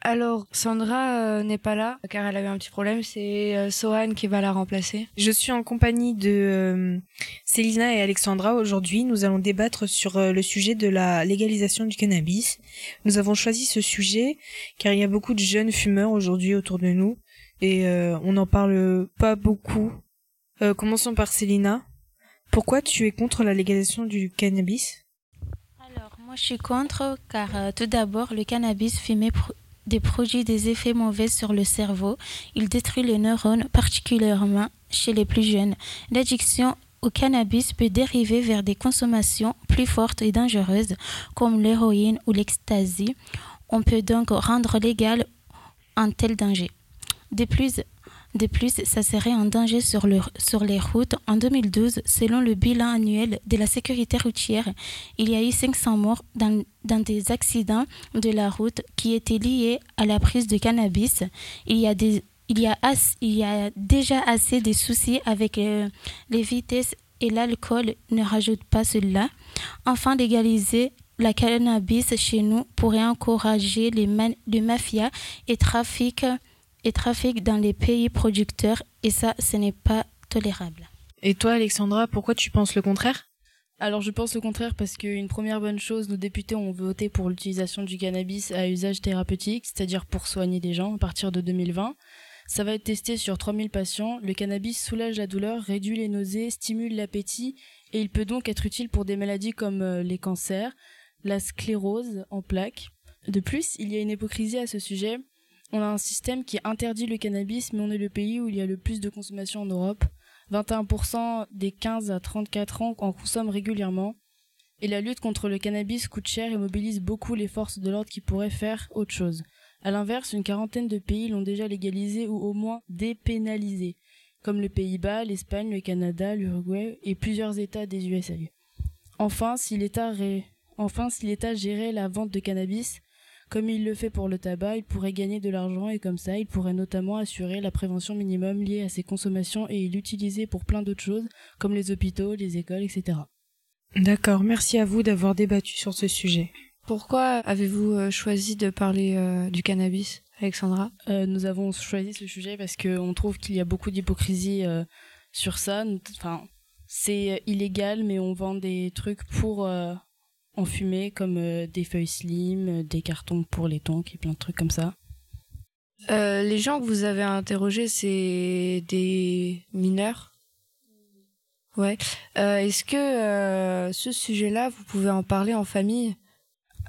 Alors, Sandra euh, n'est pas là, car elle a eu un petit problème. C'est euh, Sohan qui va la remplacer. Je suis en compagnie de euh, Célina et Alexandra. Aujourd'hui, nous allons débattre sur euh, le sujet de la légalisation du cannabis. Nous avons choisi ce sujet car il y a beaucoup de jeunes fumeurs aujourd'hui autour de nous et euh, on n'en parle pas beaucoup. Euh, commençons par Célina. Pourquoi tu es contre la légalisation du cannabis? Alors, moi, je suis contre car euh, tout d'abord, le cannabis fumé des produits des effets mauvais sur le cerveau. Il détruit les neurones, particulièrement chez les plus jeunes. L'addiction au cannabis peut dériver vers des consommations plus fortes et dangereuses, comme l'héroïne ou l'ecstasy. On peut donc rendre légal un tel danger. De plus, de plus, ça serait un danger sur, le- sur les routes. En 2012, selon le bilan annuel de la sécurité routière, il y a eu 500 morts dans, des accidents de la route qui étaient liés à la prise de cannabis. Il y a, déjà assez de soucis avec euh, les vitesses et l'alcool ne rajoute pas cela. Enfin, légaliser la cannabis chez nous pourrait encourager les, les mafias et trafics et trafic dans les pays producteurs et ça, ce n'est pas tolérable. Et toi, Alexandra, pourquoi tu penses le contraire? Alors je pense le contraire parce qu'une première bonne chose, nos députés ont voté pour l'utilisation du cannabis à usage thérapeutique, c'est-à-dire pour soigner des gens à partir de 2020. Ça va être testé sur 3000 patients. Le cannabis soulage la douleur, réduit les nausées, stimule l'appétit et il peut donc être utile pour des maladies comme euh, les cancers, la sclérose en plaques. De plus, il y a une hypocrisie à ce sujet. On a un système qui interdit le cannabis, mais on est le pays où il y a le plus de consommation en Europe. 21% des 15 à 34 ans en consomment régulièrement. Et la lutte contre le cannabis coûte cher et mobilise beaucoup les forces de l'ordre qui pourraient faire autre chose. À l'inverse, une quarantaine de pays l'ont déjà légalisé ou au moins dépénalisé, comme le Pays-Bas, l'Espagne, le Canada, l'Uruguay et plusieurs États des USA. Enfin, si l'État ré... enfin, si l'État gérait la vente de cannabis, comme il le fait pour le tabac, il pourrait gagner de l'argent et comme ça, il pourrait notamment assurer la prévention minimum liée à ses consommations et l'utiliser pour plein d'autres choses, comme les hôpitaux, les écoles, etc. D'accord, merci à vous d'avoir débattu sur ce sujet. Pourquoi avez-vous euh, choisi de parler euh, du cannabis, Alexandra? Euh, Nous avons choisi ce sujet parce qu'on trouve qu'il y a beaucoup d'hypocrisie sur ça. Enfin, c'est illégal, mais on vend des trucs pour en fumée, comme euh, des feuilles slim, euh, des cartons pour les tonks et plein de trucs comme ça. Euh, les gens que vous avez interrogés, c'est des mineurs? Ouais. Est-ce que ce sujet-là, vous pouvez en parler en famille?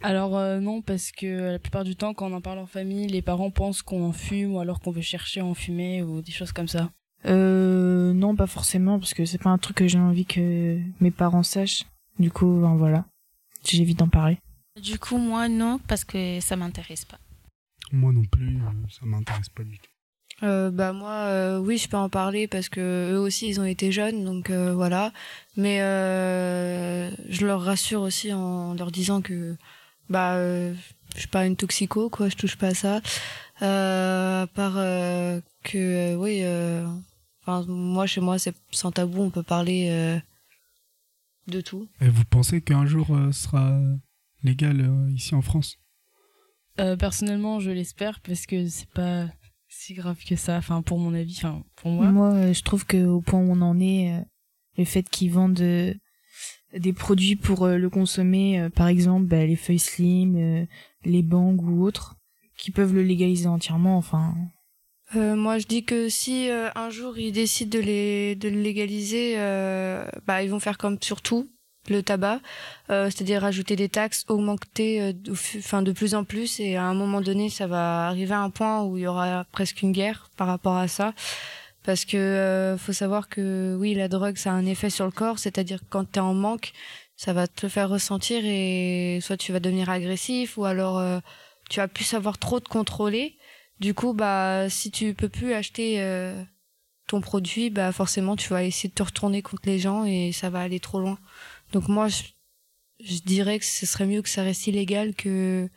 Alors non, parce que la plupart du temps, quand on en parle en famille, les parents pensent qu'on en fume ou alors qu'on veut chercher à en fumer ou des choses comme ça. Euh, non, pas forcément, parce que c'est pas un truc que j'ai envie que mes parents sachent. Du coup, ben voilà j'évite d'en parler. Du coup, moi, non, parce que ça m'intéresse pas. Moi non plus, euh, ça m'intéresse pas du tout. Euh, bah moi euh, oui je peux en parler parce que eux aussi ils ont été jeunes donc voilà mais je leur rassure aussi en leur disant que bah je suis pas une toxico quoi je touche pas à ça à part que oui enfin moi chez moi c'est sans tabou on peut parler de tout. Et vous pensez qu'un jour euh, sera légal euh, ici en France? Euh, Personnellement, je l'espère parce que c'est pas si grave que ça. Enfin, pour mon avis, enfin pour moi. Moi, je trouve que au point où on en est, le fait qu'ils vendent des produits pour le consommer, par exemple bah, les feuilles slim, les bangs ou autres, qui peuvent le légaliser entièrement. Enfin, euh, moi, je dis que si euh, un jour ils décident de, les, de le légaliser, euh, bah, ils vont faire comme sur tout, le tabac, c'est-à-dire rajouter des taxes, augmenter enfin, de plus en plus, et à un moment donné, ça va arriver à un point où il y aura presque une guerre par rapport à ça. Parce que faut savoir que oui, la drogue, ça a un effet sur le corps, c'est-à-dire quand tu es en manque, ça va te faire ressentir et soit tu vas devenir agressif ou alors tu vas plus savoir trop te contrôler du coup, bah, si tu peux plus acheter euh, ton produit, bah, forcément, tu vas essayer de te retourner contre les gens et ça va aller trop loin. Donc moi, je, dirais que ce serait mieux que ça reste illégal que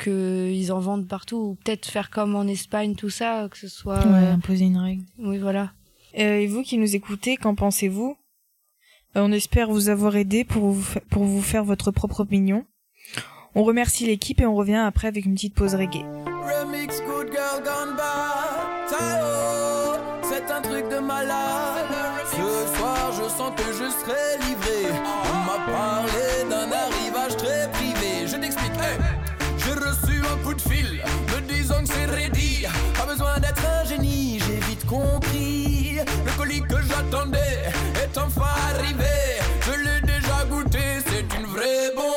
qu'ils en vendent partout ou peut-être faire comme en Espagne tout ça que ce soit ouais, imposer une règle. oui voilà. Euh, et vous qui nous écoutez qu'en pensez-vous? Euh, on espère vous avoir aidé pour vous, pour vous faire votre propre opinion. On remercie l'équipe et on revient après avec une petite pause reggae Remix Good Girl Gone Bad. c'est un truc de malade. Ce soir, je sens que je serai livré. On m'a parlé d'un arrivage très privé. Je t'explique, j'ai reçu un coup de fil me disant que c'est ready. Pas besoin d'être un génie, j'ai vite compris. Le colis que j'attendais est enfin arrivé. Je l'ai déjà goûté, c'est une vraie bombe.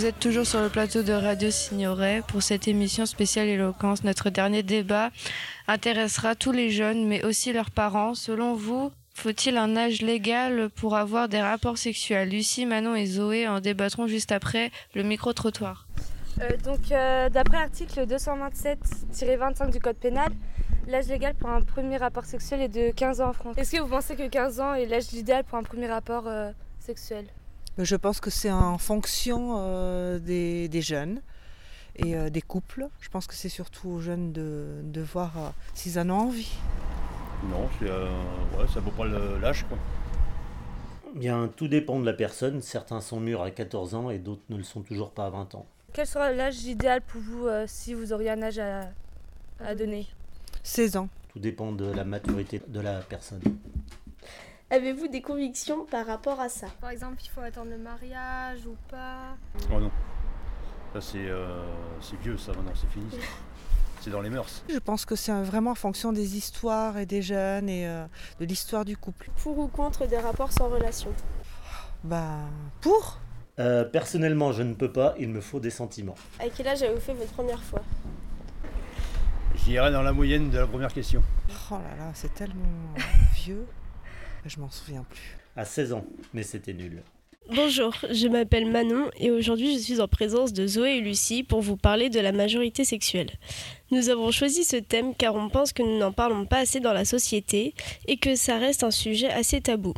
Vous êtes toujours sur le plateau de Radio Signoret pour cette émission spéciale éloquence. Notre dernier débat intéressera tous les jeunes, mais aussi leurs parents. Selon vous, faut-il un âge légal pour avoir des rapports sexuels? Lucie, Manon et Zoé en débattront juste après le micro-trottoir. Euh, donc, euh, d'après l'article 227-25 du Code pénal, l'âge légal pour un premier rapport sexuel est de 15 ans en France. Est-ce que vous pensez que 15 ans est l'âge idéal pour un premier rapport euh, sexuel? Je pense que c'est en fonction des, des, jeunes et des couples. Je pense que c'est surtout aux jeunes de, de voir s'ils en ont envie. Non, ouais, ça vaut pas l'âge. Bien, tout dépend de la personne. Certains sont mûrs à 14 ans et d'autres ne le sont toujours pas à 20 ans. Quel sera l'âge idéal pour vous si vous auriez un âge à, à donner? 16 ans. Tout dépend de la maturité de la personne. Avez-vous des convictions par rapport à ça? Par exemple, il faut attendre le mariage ou pas? Oh non. Ça, c'est euh, vieux, ça, maintenant, c'est fini. C'est dans les mœurs. Je pense que c'est vraiment en fonction des histoires et des jeunes et euh, de l'histoire du couple. Pour ou contre des rapports sans relation? Bah, pour euh, Personnellement, je ne peux pas, il me faut des sentiments. À quel âge avez-vous fait votre première fois? J'irai dans la moyenne de la première question. Oh là là, c'est tellement vieux. Je m'en souviens plus. À 16 ans, mais c'était nul. Bonjour, je m'appelle Manon et aujourd'hui je suis en présence de Zoé et Lucie pour vous parler de la majorité sexuelle. Nous avons choisi ce thème car on pense que nous n'en parlons pas assez dans la société et que ça reste un sujet assez tabou.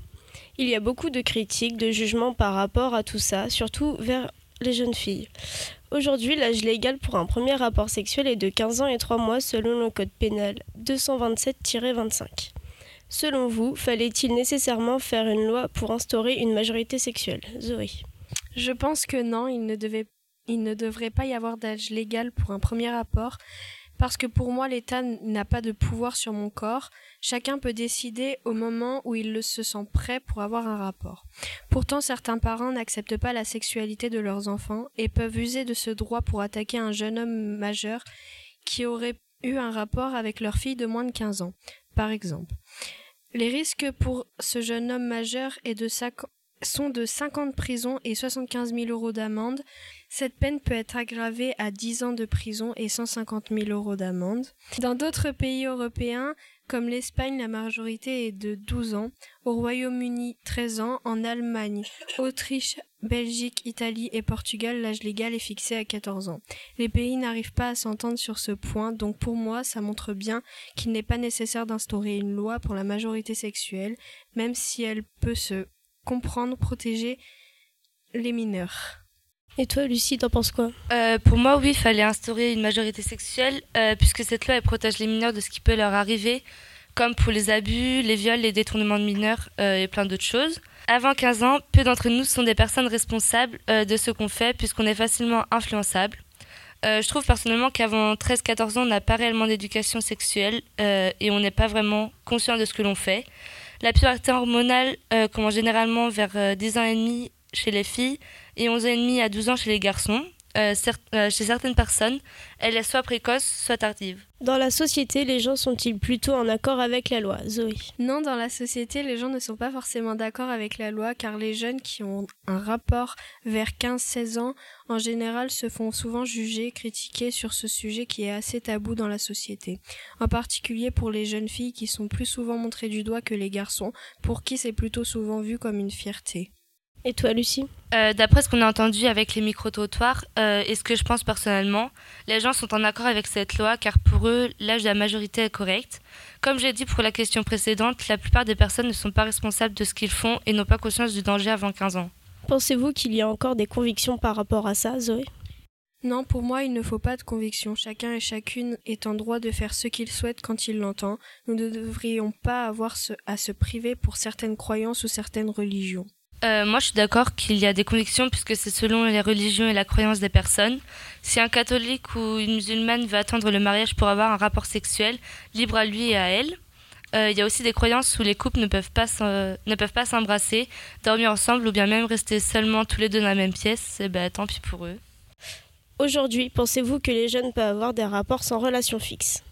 Il y a beaucoup de critiques, de jugements par rapport à tout ça, surtout vers les jeunes filles. Aujourd'hui, l'âge légal pour un premier rapport sexuel est de 15 ans et 3 mois selon le code pénal 227-25. Selon vous, fallait-il nécessairement faire une loi pour instaurer une majorité sexuelle? Zoé. Je pense que non, il ne, devrait pas y avoir d'âge légal pour un premier rapport, parce que pour moi l'État n'a pas de pouvoir sur mon corps, chacun peut décider au moment où il se sent prêt pour avoir un rapport. Pourtant certains parents n'acceptent pas la sexualité de leurs enfants et peuvent user de ce droit pour attaquer un jeune homme majeur qui aurait eu un rapport avec leur fille de moins de 15 ans, par exemple. Les risques pour ce jeune homme majeur sont de 5 ans de prison et 75 000 euros d'amende. Cette peine peut être aggravée à 10 ans de prison et 150 000 euros d'amende. Dans d'autres pays européens, comme l'Espagne, la majorité est de 12 ans, au Royaume-Uni 13 ans, en Allemagne, Autriche, Belgique, Italie et Portugal, l'âge légal est fixé à 14 ans. Les pays n'arrivent pas à s'entendre sur ce point, donc pour moi, ça montre bien qu'il n'est pas nécessaire d'instaurer une loi pour la majorité sexuelle, même si elle peut se comprendre, protéger les mineurs. Et toi, Lucie, t'en penses quoi? Euh, Pour moi, oui, il fallait instaurer une majorité sexuelle, euh, puisque cette loi protège les mineurs de ce qui peut leur arriver, comme pour les abus, les viols, les détournements de mineurs euh, et plein d'autres choses. Avant 15 ans, peu d'entre nous sont des personnes responsables de ce qu'on fait, puisqu'on est facilement influençable. je trouve personnellement qu'avant 13-14 ans, on n'a pas réellement d'éducation sexuelle et on n'est pas vraiment conscient de ce que l'on fait. La puberté hormonale commence généralement vers 10 ans et demi chez les filles et 11 ans et demi à 12 ans chez les garçons. Euh, euh, chez certaines personnes, elle est soit précoce, soit tardive. Dans la société, les gens sont-ils plutôt en accord avec la loi? Zoé Non, dans la société, les gens ne sont pas forcément d'accord avec la loi car les jeunes qui ont un rapport vers 15-16 ans, en général, se font souvent juger, critiquer sur ce sujet qui est assez tabou dans la société. En particulier pour les jeunes filles qui sont plus souvent montrées du doigt que les garçons, pour qui c'est plutôt souvent vu comme une fierté. Et toi, Lucie? Euh, D'après ce qu'on a entendu avec les micro-trottoirs euh, et ce que je pense personnellement, les gens sont en accord avec cette loi car pour eux, l'âge de la majorité est correct. Comme j'ai dit pour la question précédente, la plupart des personnes ne sont pas responsables de ce qu'ils font et n'ont pas conscience du danger avant 15 ans. Pensez-vous qu'il y a encore des convictions par rapport à ça, Zoé? Non, pour moi, il ne faut pas de conviction. Chacun et chacune est en droit de faire ce qu'il souhaite quand il l'entend. Nous ne devrions pas avoir à se priver pour certaines croyances ou certaines religions. Euh, moi, je suis d'accord qu'il y a des convictions puisque c'est selon les religions et la croyance des personnes. Si un catholique ou une musulmane veut attendre le mariage pour avoir un rapport sexuel, libre à lui et à elle. Euh, il y a aussi des croyances où les couples ne peuvent pas s'embrasser, dormir ensemble ou bien même rester seulement tous les deux dans la même pièce. Et eh ben, tant pis pour eux. Aujourd'hui, pensez-vous que les jeunes peuvent avoir des rapports sans relation fixe?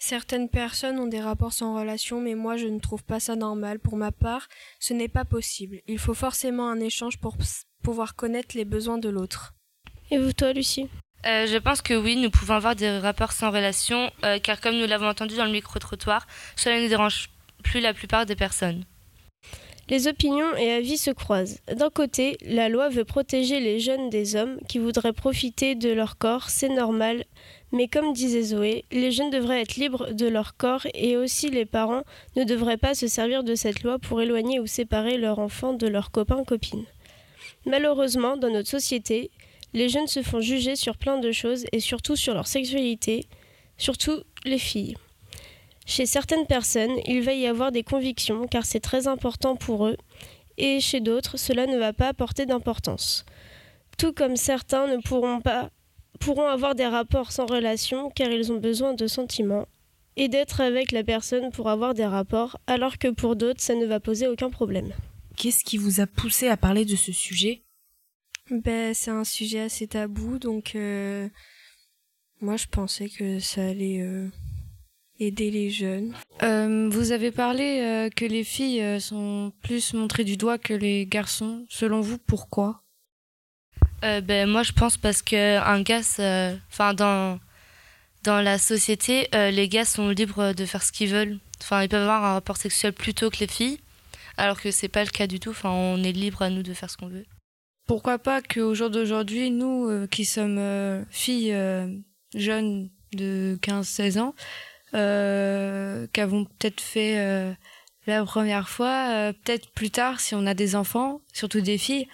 Certaines personnes ont des rapports sans relation, mais moi je ne trouve pas ça normal. Pour ma part, ce n'est pas possible. Il faut forcément un échange pour pouvoir connaître les besoins de l'autre. Et vous, toi, Lucie? Euh, je pense que oui, nous pouvons avoir des rapports sans relation, euh, car comme nous l'avons entendu dans le micro-trottoir, cela ne dérange plus la plupart des personnes. Les opinions et avis se croisent. D'un côté, la loi veut protéger les jeunes des hommes qui voudraient profiter de leur corps, c'est normal, mais comme disait Zoé, les jeunes devraient être libres de leur corps et aussi les parents ne devraient pas se servir de cette loi pour éloigner ou séparer leur enfant de leurs copains-copines. Malheureusement, dans notre société, Les jeunes se font juger sur plein de choses et surtout sur leur sexualité, surtout les filles. Chez certaines personnes, il va y avoir des convictions car c'est très important pour eux, et chez d'autres, cela ne va pas apporter d'importance. Tout comme certains ne pourront pas pourront avoir des rapports sans relation car ils ont besoin de sentiments et d'être avec la personne pour avoir des rapports alors que pour d'autres ça ne va poser aucun problème. Qu'est-ce qui vous a poussé à parler de ce sujet? Ben, C'est un sujet assez tabou donc euh, moi je pensais que ça allait euh, aider les jeunes. Euh, vous avez parlé que les filles sont plus montrées du doigt que les garçons. Selon vous, pourquoi? Euh, ben, Moi, je pense parce qu'un gars, enfin, dans, dans la société, euh, les gars sont libres de faire ce qu'ils veulent. Enfin, ils peuvent avoir un rapport sexuel plus tôt que les filles, alors que c'est pas le cas du tout. Enfin, on est libre à nous de faire ce qu'on veut. Pourquoi pas qu'au jour d'aujourd'hui, nous euh, qui sommes filles jeunes de 15-16 ans, qui avons peut-être fait la première fois, peut-être plus tard, si on a des enfants, surtout des filles,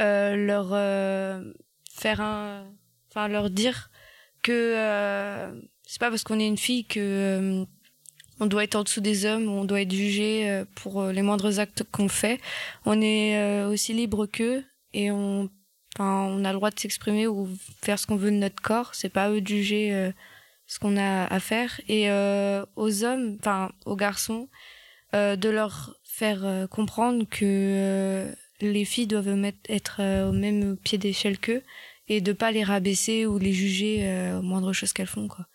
euh, leur euh, faire un, enfin leur dire que euh, c'est pas parce qu'on est une fille que on doit être en dessous des hommes, on doit être jugé pour les moindres actes qu'on fait. On est aussi libre qu'eux et on, enfin, on a le droit de s'exprimer ou faire ce qu'on veut de notre corps. C'est pas eux de juger ce qu'on a à faire. Et aux hommes, enfin aux garçons, de leur faire comprendre que les filles doivent être euh, au même pied d'échelle qu'eux et de pas les rabaisser ou les juger euh, aux moindres choses qu'elles font quoi.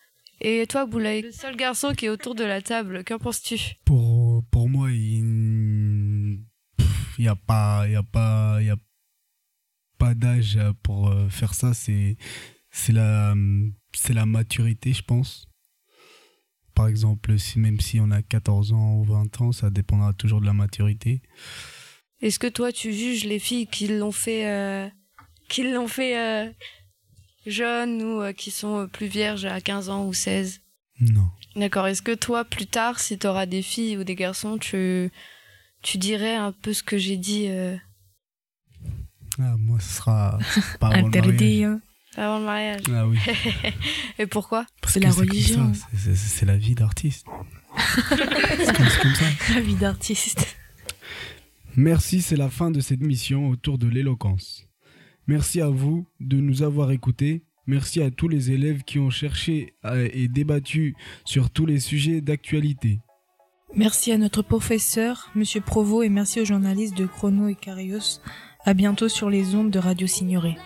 Et toi Boulaye, le seul garçon qui est autour de la table, qu'en penses-tu? Pour pour moi, il n'y a pas il y a pas il y a pas d'âge pour euh, faire ça, c'est c'est la c'est la maturité, je pense. Par exemple, si même si on a 14 ans ou 20 ans, ça dépendra toujours de la maturité. Est-ce que toi, tu juges les filles qui l'ont fait, euh, qui l'ont fait euh, jeunes ou euh, qui sont plus vierges à 15 ans ou 16 Non. D'accord. Est-ce que toi, plus tard, si tu auras des filles ou des garçons, tu, tu dirais un peu ce que j'ai dit ah, Moi, ce sera pas avant Interdit, le mariage. Avant le mariage. Ah oui. Et pourquoi? C'est la religion. C'est la vie d'artiste. c'est comme ça. La vie d'artiste. Merci, c'est la fin de cette mission autour de l'éloquence. Merci à vous de nous avoir écoutés. Merci à tous les élèves qui ont cherché et débattu sur tous les sujets d'actualité. Merci à notre professeur, Monsieur Provo, et merci aux journalistes de Chrono et Carios. À bientôt sur les ondes de Radio Signoret.